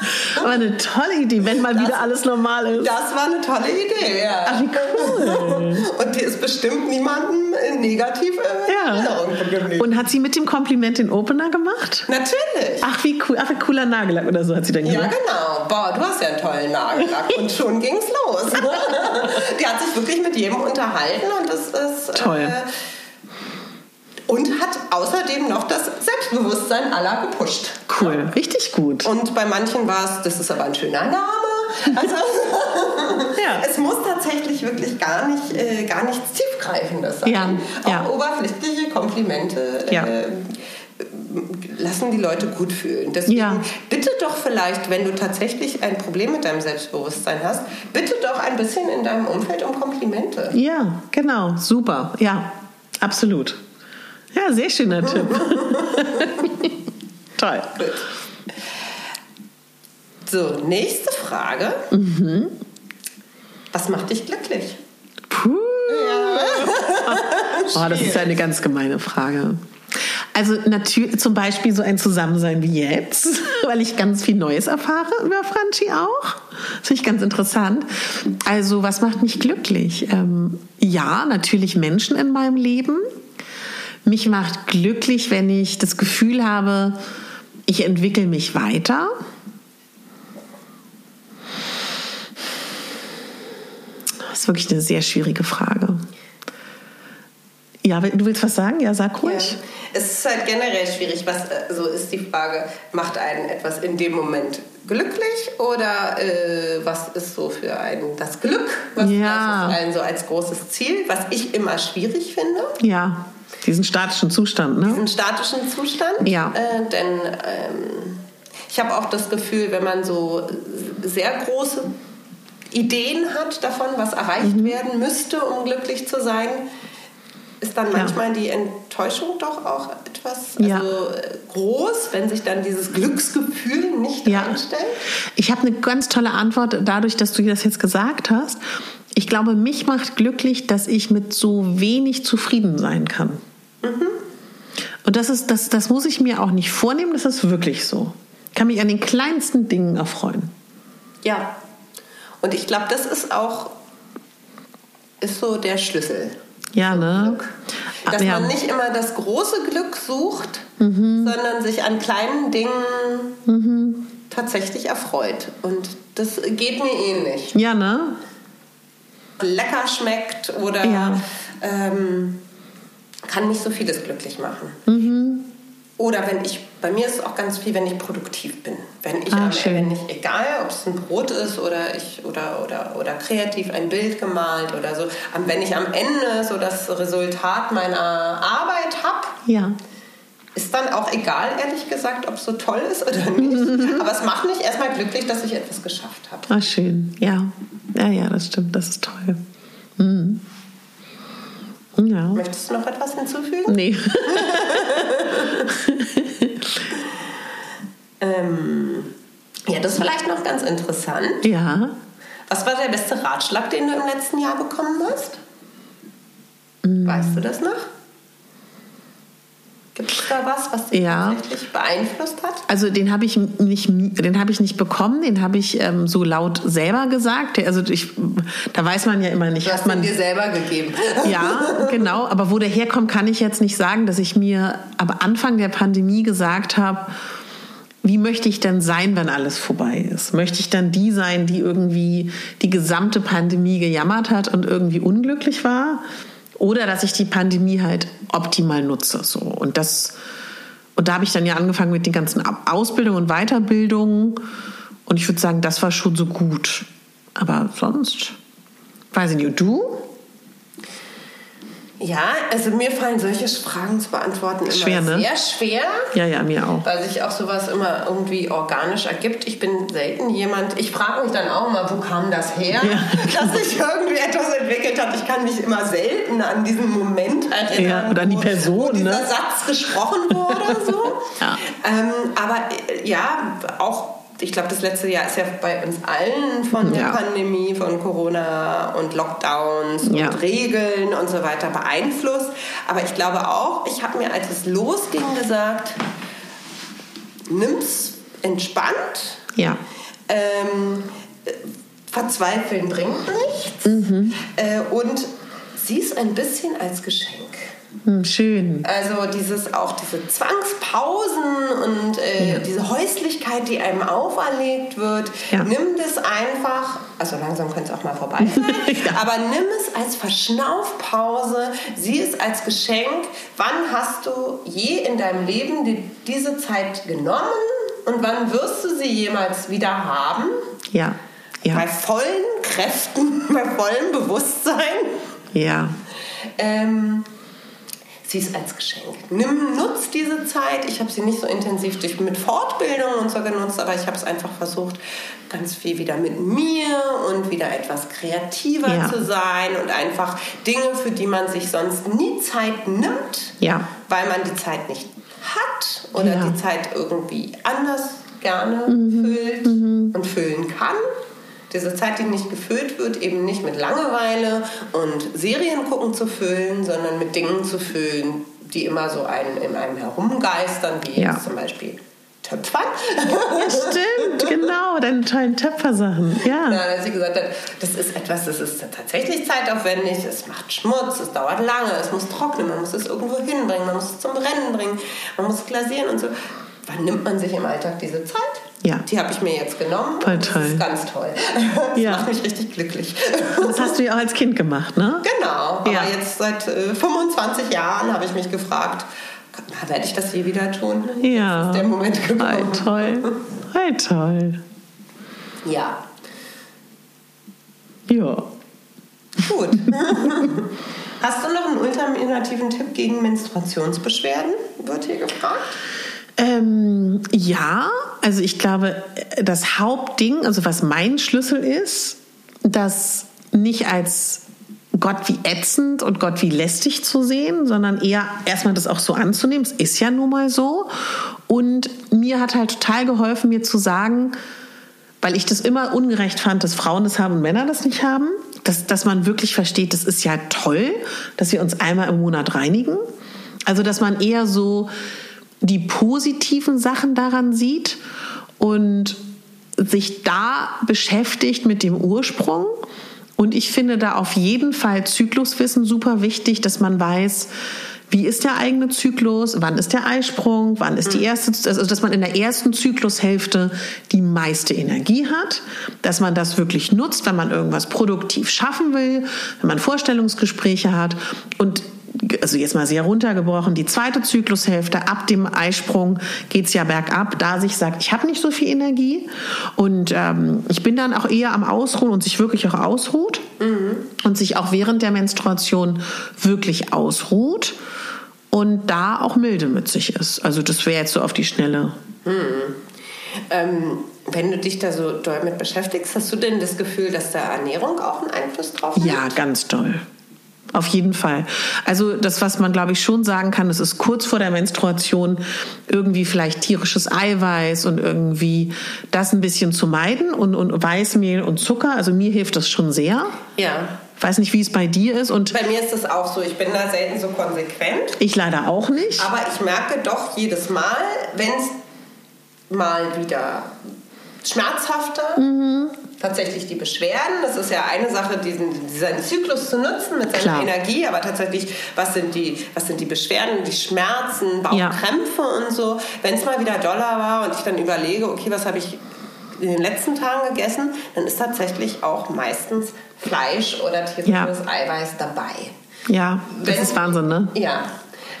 [SPEAKER 1] Aber eine tolle Idee, wenn mal
[SPEAKER 2] Das-
[SPEAKER 1] wieder alles normal ist.
[SPEAKER 2] Das war eine tolle Idee, ja.
[SPEAKER 1] Ach, wie cool.
[SPEAKER 2] Und die ist bestimmt niemandem äh, negativ in
[SPEAKER 1] Ja.
[SPEAKER 2] Erinnerung geblieben.
[SPEAKER 1] Und hat sie mit dem Kompliment den Opener gemacht?
[SPEAKER 2] Natürlich.
[SPEAKER 1] Ach, wie cool. Ach, wie cooler Nagellack oder so hat sie dann
[SPEAKER 2] Ja,
[SPEAKER 1] gesagt.
[SPEAKER 2] genau. Boah, du hast ja einen tollen Nagellack. Und schon ging's los. Die hat sich wirklich mit jedem unterhalten und das ist.
[SPEAKER 1] Toll.
[SPEAKER 2] Äh, und hat außerdem noch das Selbstbewusstsein aller gepusht.
[SPEAKER 1] Cool, richtig gut.
[SPEAKER 2] Und bei manchen war es, das ist aber ein schöner Name. Also
[SPEAKER 1] Ja.
[SPEAKER 2] es muss tatsächlich wirklich gar nicht, äh, gar nichts Tiefgreifendes sein.
[SPEAKER 1] Ja,
[SPEAKER 2] Auch
[SPEAKER 1] ja.
[SPEAKER 2] oberflächliche Komplimente
[SPEAKER 1] Ja.
[SPEAKER 2] äh, lassen die Leute gut fühlen. Deswegen
[SPEAKER 1] Ja.
[SPEAKER 2] bitte doch vielleicht, wenn du tatsächlich ein Problem mit deinem Selbstbewusstsein hast, bitte doch ein bisschen in deinem Umfeld um Komplimente.
[SPEAKER 1] Ja, genau. Super. Ja, absolut. Ja, sehr schöner Tipp. Toll.
[SPEAKER 2] Gut. So, nächste Frage.
[SPEAKER 1] Mhm.
[SPEAKER 2] Was macht dich glücklich?
[SPEAKER 1] Puh. Oh, das ist eine ganz gemeine Frage. Also natürlich zum Beispiel so ein Zusammensein wie jetzt, weil ich ganz viel Neues erfahre über Franchi auch. Das finde ich ganz interessant. Also was macht mich glücklich? Ähm, ja, natürlich Menschen in meinem Leben. Mich macht glücklich, wenn ich das Gefühl habe, ich entwickle mich weiter. Das ist wirklich eine sehr schwierige Frage. Ja, du willst was sagen? Ja, sag ruhig.
[SPEAKER 2] Ja. Es ist halt generell schwierig. Was, äh, so ist die Frage, macht einen etwas in dem Moment glücklich oder äh, was ist so für einen das Glück? Was,
[SPEAKER 1] Ja.
[SPEAKER 2] ist einen so als großes Ziel, was ich immer schwierig finde?
[SPEAKER 1] Ja, diesen statischen Zustand, ne?
[SPEAKER 2] Diesen statischen Zustand.
[SPEAKER 1] Ja.
[SPEAKER 2] Äh, denn ähm, ich habe auch das Gefühl, wenn man so sehr große Ideen hat davon, was erreicht
[SPEAKER 1] Mhm.
[SPEAKER 2] werden müsste, um glücklich zu sein, ist dann
[SPEAKER 1] Ja.
[SPEAKER 2] manchmal die Enttäuschung doch auch etwas
[SPEAKER 1] Ja.
[SPEAKER 2] also, äh, groß, wenn sich dann dieses Glücksgefühl nicht
[SPEAKER 1] Ja.
[SPEAKER 2] einstellt.
[SPEAKER 1] Ich habe eine ganz tolle Antwort dadurch, dass du das jetzt gesagt hast. Ich glaube, mich macht glücklich, dass ich mit so wenig zufrieden sein kann. Und das ist, das, das muss ich mir auch nicht vornehmen, das ist wirklich so. Ich kann mich an den kleinsten Dingen erfreuen.
[SPEAKER 2] Ja. Und ich glaube, das ist auch ist so der Schlüssel.
[SPEAKER 1] Ja, ne?
[SPEAKER 2] Dass
[SPEAKER 1] Ah, ja. Mhm.
[SPEAKER 2] man nicht immer das große Glück sucht, sondern sich an kleinen Dingen tatsächlich erfreut. Und das geht mir ähnlich.
[SPEAKER 1] Ja, ne?
[SPEAKER 2] Lecker schmeckt oder
[SPEAKER 1] Ja.
[SPEAKER 2] ähm, kann mich so vieles glücklich machen.
[SPEAKER 1] Mhm.
[SPEAKER 2] Oder wenn ich, bei mir ist es auch ganz viel, wenn ich produktiv bin. Wenn ich,
[SPEAKER 1] Ah,
[SPEAKER 2] am, wenn ich egal, ob es ein Brot ist oder ich oder, oder, oder kreativ ein Bild gemalt oder so, wenn ich am Ende so das Resultat meiner Arbeit habe,
[SPEAKER 1] Ja.
[SPEAKER 2] ist dann auch egal, ehrlich gesagt, ob es so toll ist oder nicht. Aber es macht mich erstmal glücklich, dass ich etwas geschafft habe.
[SPEAKER 1] Ah, schön. Ja. Ja, ja, das stimmt. Das ist toll. Mhm.
[SPEAKER 2] Möchtest du noch etwas hinzufügen?
[SPEAKER 1] Nee.
[SPEAKER 2] Ähm, ja, das ist vielleicht noch ganz interessant.
[SPEAKER 1] Ja.
[SPEAKER 2] Was war der beste Ratschlag, den du im letzten Jahr bekommen hast? Weißt du das noch? Gibt es da was, was dich
[SPEAKER 1] Ja.
[SPEAKER 2] tatsächlich beeinflusst hat?
[SPEAKER 1] Also den habe ich nicht, den habe ich nicht bekommen, den habe ich ähm, so laut selber gesagt. Also ich, da weiß man ja immer nicht,
[SPEAKER 2] Du
[SPEAKER 1] was
[SPEAKER 2] hast
[SPEAKER 1] man
[SPEAKER 2] dir selber gegeben.
[SPEAKER 1] Ja, genau. Aber wo der herkommt, kann ich jetzt nicht sagen, dass ich mir am Anfang der Pandemie gesagt habe, wie möchte ich denn sein, wenn alles vorbei ist? Möchte ich dann die sein, die irgendwie die gesamte Pandemie gejammert hat und irgendwie unglücklich war? Oder dass ich die Pandemie halt optimal nutze? So. Und das, und da habe ich dann ja angefangen mit den ganzen Ausbildungen und Weiterbildungen. Und ich würde sagen, das war schon so gut. Aber sonst, weiß ich nicht. Du?
[SPEAKER 2] Ja, also mir fallen solche Fragen zu beantworten immer
[SPEAKER 1] Schwer, ne?
[SPEAKER 2] sehr schwer.
[SPEAKER 1] Ja, ja, mir auch.
[SPEAKER 2] weil sich auch sowas immer irgendwie organisch ergibt. Ich bin selten jemand, ich frage mich dann auch immer, wo kam das her,
[SPEAKER 1] Ja.
[SPEAKER 2] dass sich irgendwie etwas entwickelt hat. Ich kann mich immer selten an diesen Moment erinnern,
[SPEAKER 1] Ja, oder an die
[SPEAKER 2] wo-
[SPEAKER 1] Person,
[SPEAKER 2] wo dieser
[SPEAKER 1] ne?
[SPEAKER 2] Satz gesprochen wurde. So.
[SPEAKER 1] Ja.
[SPEAKER 2] ähm, aber äh, ja, auch ich glaube, das letzte Jahr ist ja bei uns allen von der
[SPEAKER 1] Ja.
[SPEAKER 2] Pandemie, von Corona und Lockdowns
[SPEAKER 1] Ja.
[SPEAKER 2] und Regeln und so weiter beeinflusst. Aber ich glaube auch, ich habe mir, als es losging, gesagt, nimm's entspannt.
[SPEAKER 1] Ja.
[SPEAKER 2] Ähm, verzweifeln bringt nichts. Mhm. Äh, und sieh es ein bisschen als Geschenk.
[SPEAKER 1] Hm, schön.
[SPEAKER 2] Also dieses auch diese Zwangspausen und äh, ja. diese Häuslichkeit, die einem auferlegt wird, ja. nimm das einfach, also langsam könnte es auch mal vorbei sein, ja. aber nimm es als Verschnaufpause, sieh es als Geschenk. Wann hast du je in deinem Leben die, diese Zeit genommen und wann wirst du sie jemals wieder haben?
[SPEAKER 1] Ja. ja.
[SPEAKER 2] Bei vollen Kräften, bei vollem Bewusstsein.
[SPEAKER 1] Ja.
[SPEAKER 2] Ähm, sieh es als Geschenk. Nimm, nutz diese Zeit. Ich habe sie nicht so intensiv durch, mit Fortbildung und so genutzt, aber ich habe es einfach versucht, ganz viel wieder mit mir und wieder etwas kreativer ja. zu sein und einfach Dinge, für die man sich sonst nie Zeit nimmt,
[SPEAKER 1] ja.
[SPEAKER 2] weil man die Zeit nicht hat oder ja. die Zeit irgendwie anders gerne mhm. füllt mhm. und füllen kann diese Zeit, die nicht gefüllt wird, eben nicht mit Langeweile und Serien gucken zu füllen, sondern mit Dingen zu füllen, die immer so einen, in einem herumgeistern, wie ja. zum Beispiel Töpfern.
[SPEAKER 1] Ja, stimmt, genau, deine tollen Töpfersachen. Ja.
[SPEAKER 2] ja, dass sie gesagt hat, das ist etwas, das ist tatsächlich zeitaufwendig, es macht Schmutz, es dauert lange, es muss trocknen, man muss es irgendwo hinbringen, man muss es zum Brennen bringen, man muss es glasieren und so. Wann nimmt man sich im Alltag diese Zeit?
[SPEAKER 1] Ja.
[SPEAKER 2] Die habe ich mir jetzt genommen.
[SPEAKER 1] Voll toll. Das
[SPEAKER 2] ist ganz toll. Das ja. macht mich richtig glücklich.
[SPEAKER 1] Das hast du ja auch als Kind gemacht, ne?
[SPEAKER 2] Genau. Aber ja. jetzt seit äh, 25 Jahren habe ich mich gefragt, werde ich das je wieder tun?
[SPEAKER 1] Ja.
[SPEAKER 2] Jetzt ist der Moment gekommen.
[SPEAKER 1] Voll toll. Voll toll.
[SPEAKER 2] Ja.
[SPEAKER 1] Ja.
[SPEAKER 2] Gut. Hast du noch einen ultimativen Tipp gegen Menstruationsbeschwerden? Wird hier gefragt.
[SPEAKER 1] Ähm, ja, also ich glaube, das Hauptding, also was mein Schlüssel ist, das nicht als Gott wie ätzend und Gott wie lästig zu sehen, sondern eher erstmal das auch so anzunehmen. Es ist ja nun mal so. Und mir hat halt total geholfen, mir zu sagen, weil ich das immer ungerecht fand, dass Frauen das haben und Männer das nicht haben, dass, dass man wirklich versteht, das ist ja toll, dass wir uns einmal im Monat reinigen. Also, dass man eher so die positiven Sachen daran sieht und sich da beschäftigt mit dem Ursprung. Und ich finde da auf jeden Fall Zykluswissen super wichtig, dass man weiß, wie ist der eigene Zyklus, wann ist der Eisprung, wann ist die mhm. erste, also dass man in der ersten Zyklushälfte die meiste Energie hat, dass man das wirklich nutzt, wenn man irgendwas produktiv schaffen will, wenn man Vorstellungsgespräche hat und also jetzt mal sehr runtergebrochen, die zweite Zyklushälfte, ab dem Eisprung geht's ja bergab, da sich sagt, ich habe nicht so viel Energie und ähm, ich bin dann auch eher am Ausruhen und sich wirklich auch ausruht mhm. und sich auch während der Menstruation wirklich ausruht und da auch milde mit sich ist. Also das wäre jetzt so auf die Schnelle.
[SPEAKER 2] Mhm. Ähm, wenn du dich da so doll mit beschäftigst, hast du denn das Gefühl, dass da Ernährung auch einen Einfluss drauf hat?
[SPEAKER 1] Ja, ganz doll. Auf jeden Fall. Also das, was man, glaube ich, schon sagen kann, das ist kurz vor der Menstruation irgendwie vielleicht tierisches Eiweiß und irgendwie das ein bisschen zu meiden und, und Weißmehl und Zucker. Also mir hilft das schon sehr.
[SPEAKER 2] Ja.
[SPEAKER 1] Ich weiß nicht, wie es bei dir ist. Und
[SPEAKER 2] bei mir ist es auch so. Ich bin da selten so konsequent.
[SPEAKER 1] Ich leider auch nicht.
[SPEAKER 2] Aber ich merke doch jedes Mal, wenn es mal wieder schmerzhafter mhm tatsächlich die Beschwerden. Das ist ja eine Sache, diesen, diesen Zyklus zu nutzen mit seiner Klar. Energie, aber tatsächlich, was sind die, was sind die Beschwerden, die Schmerzen, Bauchkrämpfe ja. und so. Wenn es mal wieder doller war und ich dann überlege, okay, was habe ich in den letzten Tagen gegessen, dann ist tatsächlich auch meistens Fleisch oder tierisches ja. Eiweiß dabei.
[SPEAKER 1] Ja, das wenn, ist Wahnsinn, ne?
[SPEAKER 2] Ja,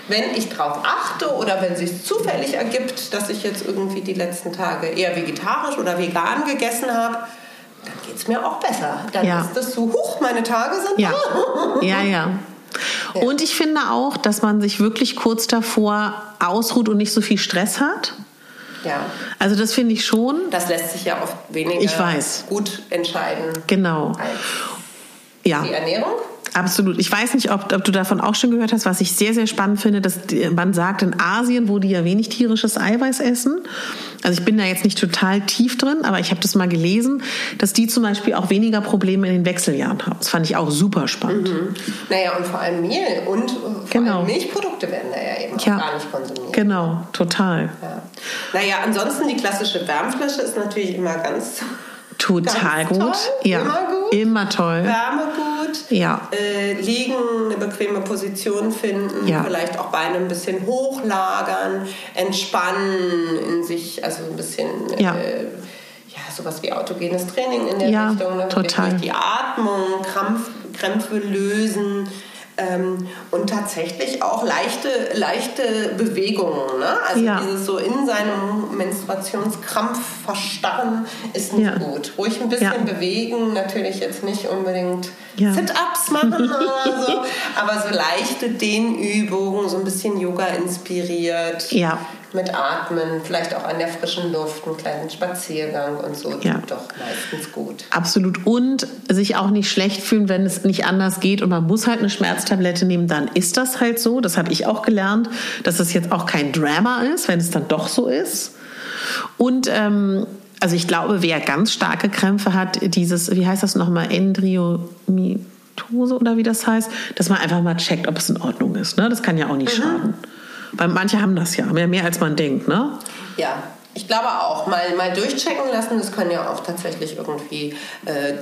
[SPEAKER 2] wenn ich darauf achte oder wenn es sich zufällig ergibt, dass ich jetzt irgendwie die letzten Tage eher vegetarisch oder vegan gegessen habe, dann geht es mir auch besser. Dann ja. ist das so, huch, meine Tage sind
[SPEAKER 1] ja. da. ja, ja. Ja. Und ich finde auch, dass man sich wirklich kurz davor ausruht und nicht so viel Stress hat.
[SPEAKER 2] Ja.
[SPEAKER 1] Also das finde ich schon.
[SPEAKER 2] Das lässt sich ja oft weniger
[SPEAKER 1] ich weiß.
[SPEAKER 2] gut entscheiden.
[SPEAKER 1] Genau. ja.
[SPEAKER 2] Die Ernährung?
[SPEAKER 1] Absolut. Ich weiß nicht, ob, ob, du davon auch schon gehört hast, was ich sehr, sehr spannend finde, dass man sagt, in Asien, wo die ja wenig tierisches Eiweiß essen, also ich bin da jetzt nicht total tief drin, aber ich habe das mal gelesen, dass die zum Beispiel auch weniger Probleme in den Wechseljahren haben. Das fand ich auch super spannend. Mhm.
[SPEAKER 2] Naja, und vor allem Mehl und vor genau. allem Milchprodukte werden da ja eben ja. gar nicht konsumiert.
[SPEAKER 1] Genau, total.
[SPEAKER 2] Ja. Naja, ansonsten die klassische Wärmflasche ist natürlich immer ganz
[SPEAKER 1] Total gut.
[SPEAKER 2] Toll.
[SPEAKER 1] Ja.
[SPEAKER 2] Immer gut.
[SPEAKER 1] Immer toll.
[SPEAKER 2] Wärme gut.
[SPEAKER 1] Ja.
[SPEAKER 2] Äh, liegen, eine bequeme Position finden.
[SPEAKER 1] Ja.
[SPEAKER 2] Vielleicht auch Beine ein bisschen hochlagern. Entspannen in sich, also ein bisschen.
[SPEAKER 1] Ja.
[SPEAKER 2] Äh, ja, sowas wie autogenes Training in der
[SPEAKER 1] Ja,
[SPEAKER 2] Richtung. Ne?
[SPEAKER 1] Total.
[SPEAKER 2] Die Atmung, Krampf, Krämpfe lösen. Ähm, und tatsächlich auch leichte, leichte Bewegungen. Ne? Also
[SPEAKER 1] Ja.
[SPEAKER 2] dieses so in seinem Menstruationskrampf verstarren ist nicht
[SPEAKER 1] Ja.
[SPEAKER 2] gut. Ruhig ein bisschen
[SPEAKER 1] Ja.
[SPEAKER 2] bewegen, natürlich jetzt nicht unbedingt. Sit-Ups machen oder so, aber so leichte Dehnübungen, so ein bisschen Yoga inspiriert.
[SPEAKER 1] Ja.
[SPEAKER 2] Mit Atmen, vielleicht auch an der frischen Luft, einen kleinen Spaziergang und so,
[SPEAKER 1] Ja.
[SPEAKER 2] tut doch meistens gut.
[SPEAKER 1] Absolut. Und sich auch nicht schlecht fühlen, wenn es nicht anders geht und man muss halt eine Schmerztablette nehmen, dann ist das halt so. Das habe ich auch gelernt, dass es jetzt auch kein Drama ist, wenn es dann doch so ist. Und ähm, also ich glaube, wer ganz starke Krämpfe hat, dieses, wie heißt das nochmal, Endriomitose oder wie das heißt, dass man einfach mal checkt, ob es in Ordnung ist. Ne? Das kann ja auch nicht schaden. Weil manche haben das ja, mehr, mehr als man denkt. Ne?
[SPEAKER 2] Ja, ich glaube auch. Mal, mal durchchecken lassen, das können ja auch tatsächlich irgendwie äh,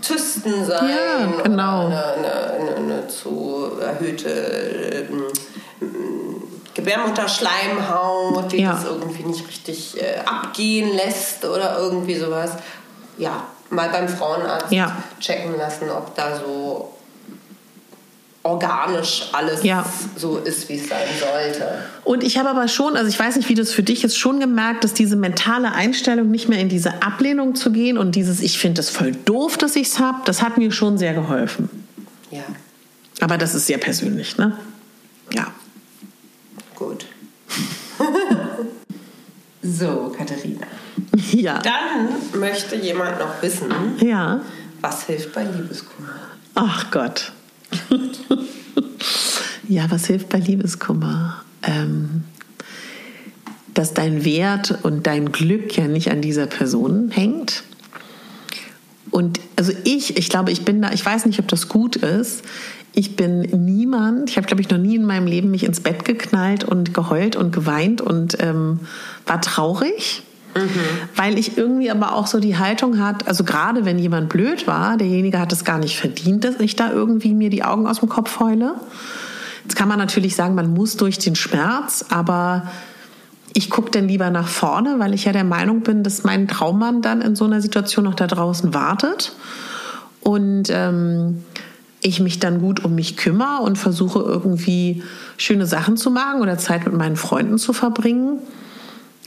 [SPEAKER 2] Zysten sein.
[SPEAKER 1] Ja, genau.
[SPEAKER 2] Oder eine, eine, eine, eine zu erhöhte ähm, Gebärmutterschleimhaut, die
[SPEAKER 1] Ja.
[SPEAKER 2] das irgendwie nicht richtig äh, abgehen lässt oder irgendwie sowas. Ja, mal beim Frauenarzt
[SPEAKER 1] Ja.
[SPEAKER 2] checken lassen, ob da so organisch alles
[SPEAKER 1] Ja.
[SPEAKER 2] so ist, wie es sein sollte.
[SPEAKER 1] Und ich habe aber schon, also ich weiß nicht, wie das für dich ist, schon gemerkt, dass diese mentale Einstellung, nicht mehr in diese Ablehnung zu gehen und dieses, ich finde es voll doof, dass ich es habe, das hat mir schon sehr geholfen.
[SPEAKER 2] Ja,
[SPEAKER 1] Aber das ist sehr persönlich, ne? Ja.
[SPEAKER 2] gut. so, Katharina.
[SPEAKER 1] Ja.
[SPEAKER 2] Dann möchte jemand noch wissen,
[SPEAKER 1] Ja.
[SPEAKER 2] was hilft bei Liebeskummer?
[SPEAKER 1] Ach Gott. Ja, was hilft bei Liebeskummer? Ähm, dass dein Wert und dein Glück ja nicht an dieser Person hängt. Und also ich, ich glaube, ich bin da, ich weiß nicht, ob das gut ist. Ich bin niemand, ich habe, glaube ich, noch nie in meinem Leben mich ins Bett geknallt und geheult und geweint und ähm, war traurig. Weil ich irgendwie aber auch so die Haltung hat, also gerade wenn jemand blöd war, derjenige hat es gar nicht verdient, dass ich da irgendwie mir die Augen aus dem Kopf heule. Jetzt kann man natürlich sagen, man muss durch den Schmerz, aber ich gucke dann lieber nach vorne, weil ich ja der Meinung bin, dass mein Traummann dann in so einer Situation noch da draußen wartet und ähm, ich mich dann gut um mich kümmere und versuche irgendwie schöne Sachen zu machen oder Zeit mit meinen Freunden zu verbringen.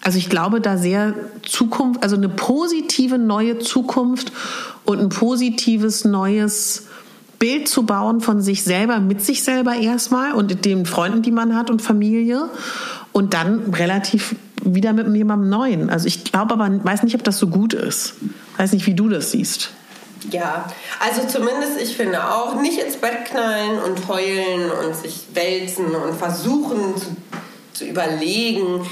[SPEAKER 1] Also ich glaube da sehr Zukunft, also eine positive neue Zukunft und ein positives neues Bild zu bauen von sich selber, mit sich selber erstmal und den Freunden, die man hat und Familie und dann relativ wieder mit jemandem Neuen. Also ich glaube aber, weiß nicht, ob das so gut ist. Weiß nicht, wie du das siehst.
[SPEAKER 2] Ja, also zumindest ich finde auch nicht ins Bett knallen und heulen und sich wälzen und versuchen zu, zu überlegen,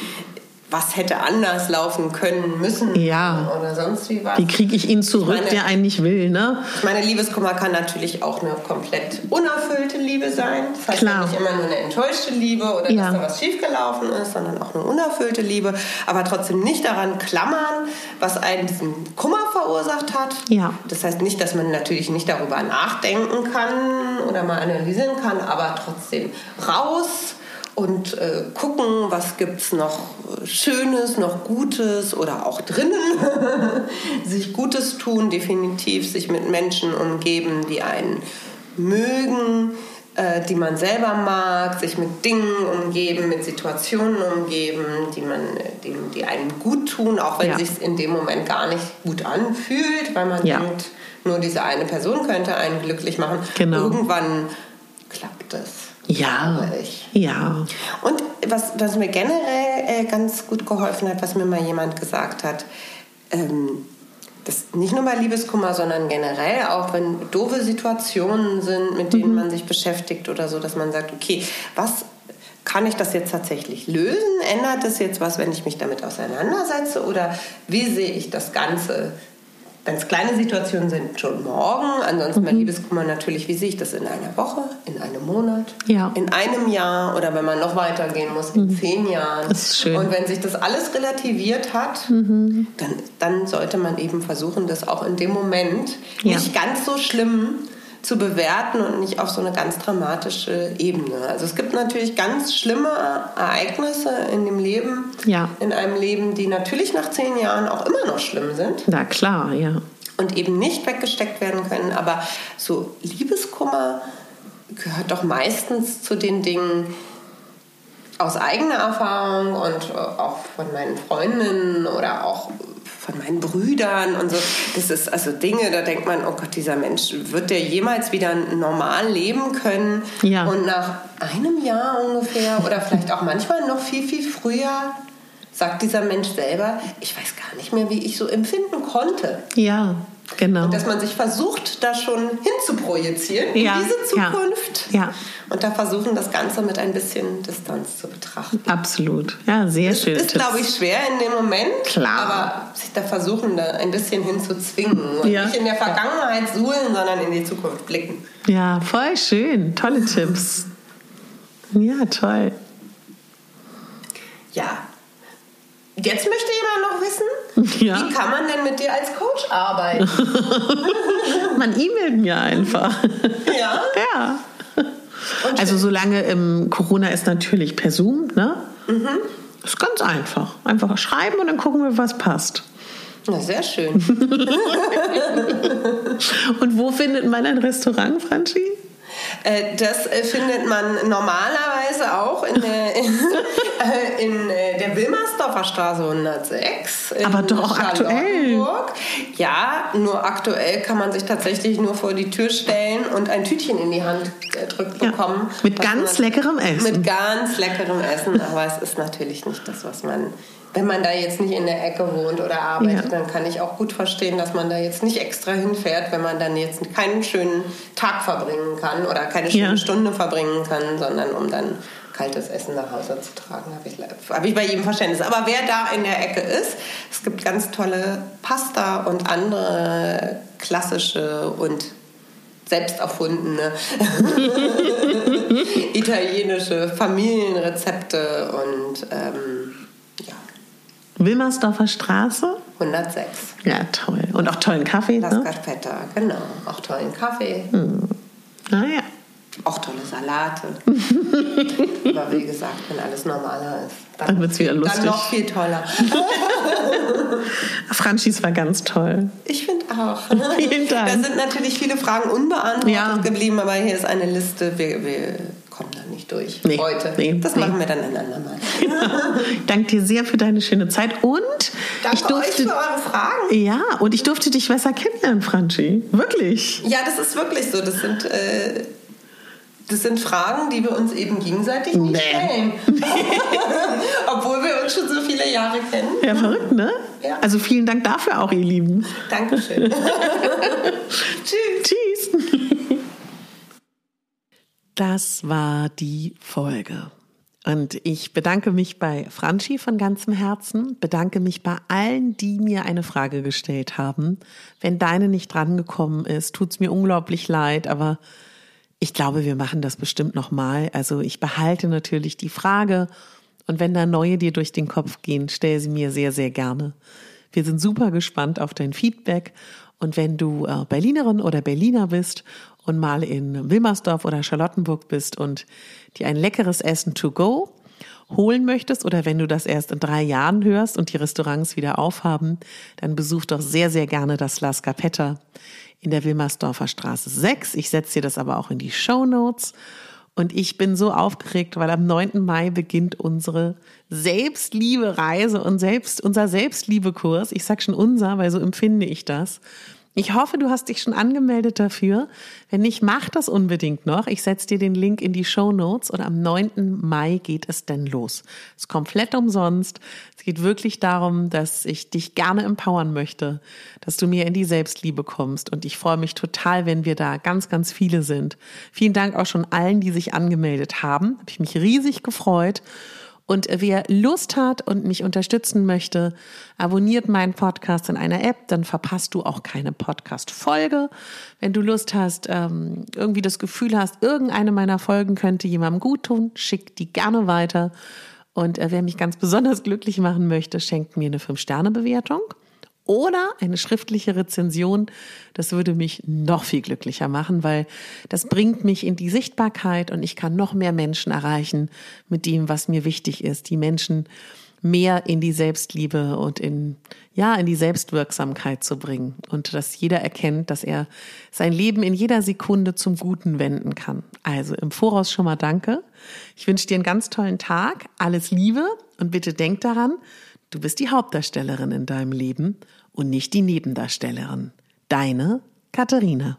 [SPEAKER 2] was hätte anders laufen können müssen
[SPEAKER 1] Ja.
[SPEAKER 2] oder sonst wie was.
[SPEAKER 1] Wie kriege ich ihn zurück,
[SPEAKER 2] meine-
[SPEAKER 1] der einen nicht will, ne?
[SPEAKER 2] Ich meine, Liebeskummer kann natürlich auch eine komplett unerfüllte Liebe sein. Das heißt
[SPEAKER 1] Klar.
[SPEAKER 2] nicht immer nur eine enttäuschte Liebe oder
[SPEAKER 1] Ja.
[SPEAKER 2] dass da was schiefgelaufen ist, sondern auch eine unerfüllte Liebe. Aber trotzdem nicht daran klammern, was einen diesen Kummer verursacht hat.
[SPEAKER 1] Ja.
[SPEAKER 2] Das heißt nicht, dass man natürlich nicht darüber nachdenken kann oder mal analysieren kann, aber trotzdem raus und äh, gucken, was gibt's noch Schönes, noch Gutes oder auch drinnen. sich Gutes tun, definitiv sich mit Menschen umgeben, die einen mögen, äh, die man selber mag, sich mit Dingen umgeben, mit Situationen umgeben, die man, die, die einem gut tun, auch wenn
[SPEAKER 1] Ja.
[SPEAKER 2] sich in dem Moment gar nicht gut anfühlt, weil man
[SPEAKER 1] Ja.
[SPEAKER 2] denkt, nur diese eine Person könnte einen glücklich machen.
[SPEAKER 1] Genau.
[SPEAKER 2] Irgendwann klappt es.
[SPEAKER 1] Ja.
[SPEAKER 2] ich.
[SPEAKER 1] Ja.
[SPEAKER 2] Und was, was mir generell äh, ganz gut geholfen hat, was mir mal jemand gesagt hat, ähm, das nicht nur bei Liebeskummer, sondern generell auch, wenn doofe Situationen sind, mit denen man sich beschäftigt oder so, dass man sagt, okay, was kann ich das jetzt tatsächlich lösen? Ändert es jetzt was, wenn ich mich damit auseinandersetze? Oder wie sehe ich das Ganze es kleine Situationen sind, schon morgen. Ansonsten mhm. bei Liebeskummer natürlich, wie sehe ich das in einer Woche, in einem Monat,
[SPEAKER 1] ja.
[SPEAKER 2] in einem Jahr oder wenn man noch weitergehen muss, in mhm. zehn Jahren.
[SPEAKER 1] Das ist schön.
[SPEAKER 2] Und wenn sich das alles relativiert hat, mhm. dann, dann sollte man eben versuchen, das auch in dem Moment ja. nicht ganz so schlimm zu bewerten und nicht auf so eine ganz dramatische Ebene. Also es gibt natürlich ganz schlimme Ereignisse in dem Leben,
[SPEAKER 1] ja.
[SPEAKER 2] in einem Leben, die natürlich nach zehn Jahren auch immer noch schlimm sind.
[SPEAKER 1] Na klar, ja.
[SPEAKER 2] Und eben nicht weggesteckt werden können. Aber so Liebeskummer gehört doch meistens zu den Dingen, aus eigener Erfahrung und auch von meinen Freundinnen oder auch von meinen Brüdern und so. Das ist also Dinge, da denkt man, oh Gott, dieser Mensch, wird der jemals wieder normal leben können?
[SPEAKER 1] Ja.
[SPEAKER 2] Und nach einem Jahr ungefähr oder vielleicht auch manchmal noch viel, viel früher sagt dieser Mensch selber, ich weiß gar nicht mehr, wie ich so empfinden konnte.
[SPEAKER 1] Ja. Genau.
[SPEAKER 2] Und dass man sich versucht, da schon hinzuprojizieren
[SPEAKER 1] ja,
[SPEAKER 2] in diese Zukunft.
[SPEAKER 1] Ja, ja.
[SPEAKER 2] Und da versuchen, das Ganze mit ein bisschen Distanz zu betrachten.
[SPEAKER 1] Absolut. Ja, sehr
[SPEAKER 2] das
[SPEAKER 1] schön.
[SPEAKER 2] Ist, glaube ich, schwer in dem Moment.
[SPEAKER 1] Klar.
[SPEAKER 2] Aber sich da versuchen, da ein bisschen hinzuzwingen. Und
[SPEAKER 1] ja.
[SPEAKER 2] nicht in der Vergangenheit suhlen, sondern in die Zukunft blicken.
[SPEAKER 1] Ja, voll schön. Tolle Tipps. Ja, toll.
[SPEAKER 2] Ja, Jetzt möchte jemand noch wissen,
[SPEAKER 1] ja.
[SPEAKER 2] wie kann man denn mit dir als Coach arbeiten?
[SPEAKER 1] man e-mailt mir einfach.
[SPEAKER 2] Ja?
[SPEAKER 1] Ja. also solange ähm, Corona ist natürlich per Zoom, ne?
[SPEAKER 2] Mhm.
[SPEAKER 1] Ist ganz einfach. Einfach schreiben und dann gucken wir, was passt.
[SPEAKER 2] Na, sehr schön.
[SPEAKER 1] und wo findet man ein Restaurant, Franchi?
[SPEAKER 2] Äh, das äh, findet man normalerweise auch in der, in, äh, in der Wilmersdorfer Straße 106.
[SPEAKER 1] Aber doch auch aktuell.
[SPEAKER 2] Ja, nur aktuell kann man sich tatsächlich nur vor die Tür stellen und ein Tütchen in die Hand gedrückt bekommen.
[SPEAKER 1] Ja, mit ganz leckerem Essen.
[SPEAKER 2] Mit ganz leckerem Essen, aber es ist natürlich nicht das, was man wenn man da jetzt nicht in der Ecke wohnt oder arbeitet, ja. dann kann ich auch gut verstehen, dass man da jetzt nicht extra hinfährt, wenn man dann jetzt keinen schönen Tag verbringen kann oder keine schöne ja. Stunde verbringen kann, sondern um dann kaltes Essen nach Hause zu tragen, habe ich, hab ich bei jedem Verständnis. Aber wer da in der Ecke ist, es gibt ganz tolle Pasta und andere klassische und selbst erfundene italienische Familienrezepte und ähm,
[SPEAKER 1] Wilmersdorfer Straße?
[SPEAKER 2] 106.
[SPEAKER 1] Ja, toll. Und auch tollen Kaffee,
[SPEAKER 2] Das ne? Carpetta, genau. Auch tollen Kaffee.
[SPEAKER 1] Hm. Naja.
[SPEAKER 2] Auch tolle Salate. Aber wie gesagt, wenn alles normaler ist,
[SPEAKER 1] dann, dann wird es wieder lustig.
[SPEAKER 2] Dann noch viel toller.
[SPEAKER 1] Franchis war ganz toll.
[SPEAKER 2] Ich finde auch.
[SPEAKER 1] Vielen Dank.
[SPEAKER 2] Da sind natürlich viele Fragen unbeantwortet ja. geblieben, aber hier ist eine Liste. Wir, wir kommen da nicht durch
[SPEAKER 1] nee,
[SPEAKER 2] heute.
[SPEAKER 1] Nee,
[SPEAKER 2] das
[SPEAKER 1] nee.
[SPEAKER 2] machen wir dann ein andermal.
[SPEAKER 1] Ja. Danke dir sehr für deine schöne Zeit und
[SPEAKER 2] Danke
[SPEAKER 1] ich durfte,
[SPEAKER 2] euch für eure Fragen.
[SPEAKER 1] Ja, und ich durfte dich besser kennenlernen, Franchi. Wirklich.
[SPEAKER 2] Ja, das ist wirklich so. Das sind äh, das sind Fragen, die wir uns eben gegenseitig nicht nee. stellen. Obwohl wir uns schon so viele Jahre kennen.
[SPEAKER 1] Ja, verrückt, ne?
[SPEAKER 2] Ja.
[SPEAKER 1] Also vielen Dank dafür auch, ihr Lieben.
[SPEAKER 2] Dankeschön. Tschüss.
[SPEAKER 1] Tschüss. Das war die Folge. Und ich bedanke mich bei Franchi von ganzem Herzen, bedanke mich bei allen, die mir eine Frage gestellt haben. Wenn deine nicht drangekommen ist, tut's mir unglaublich leid, aber ich glaube, wir machen das bestimmt nochmal. Also ich behalte natürlich die Frage und wenn da neue dir durch den Kopf gehen, stell sie mir sehr, sehr gerne. Wir sind super gespannt auf dein Feedback und wenn du äh, Berlinerin oder Berliner bist und mal in Wilmersdorf oder Charlottenburg bist und dir ein leckeres Essen to go holen möchtest oder wenn du das erst in drei Jahren hörst und die Restaurants wieder aufhaben, dann besuch doch sehr, sehr gerne das La Scapetta in der Wilmersdorfer Straße 6. Ich setze dir das aber auch in die Show Notes. Und ich bin so aufgeregt, weil am 9. Mai beginnt unsere Selbstliebe-Reise und selbst, unser Selbstliebe-Kurs. Ich sag schon unser, weil so empfinde ich das. Ich hoffe, du hast dich schon angemeldet dafür. Wenn nicht, mach das unbedingt noch. Ich setze dir den Link in die Show Notes und am 9. Mai geht es denn los. Es ist komplett umsonst. Es geht wirklich darum, dass ich dich gerne empowern möchte, dass du mir in die Selbstliebe kommst und ich freue mich total, wenn wir da ganz, ganz viele sind. Vielen Dank auch schon allen, die sich angemeldet haben. Habe ich mich riesig gefreut. Und wer Lust hat und mich unterstützen möchte, abonniert meinen Podcast in einer App, dann verpasst du auch keine Podcast-Folge. Wenn du Lust hast, ähm, irgendwie das Gefühl hast, irgendeine meiner Folgen könnte jemandem gut tun, schick die gerne weiter. Und äh, wer mich ganz besonders glücklich machen möchte, schenkt mir eine 5-Sterne-Bewertung oder eine schriftliche Rezension. Das würde mich noch viel glücklicher machen, weil das bringt mich in die Sichtbarkeit und ich kann noch mehr Menschen erreichen mit dem, was mir wichtig ist. Die Menschen mehr in die Selbstliebe und in, ja, in die Selbstwirksamkeit zu bringen und dass jeder erkennt, dass er sein Leben in jeder Sekunde zum Guten wenden kann. Also im Voraus schon mal danke. Ich wünsche dir einen ganz tollen Tag, alles Liebe und bitte denk daran, Du bist die Hauptdarstellerin in deinem Leben und nicht die Nebendarstellerin. Deine Katharina.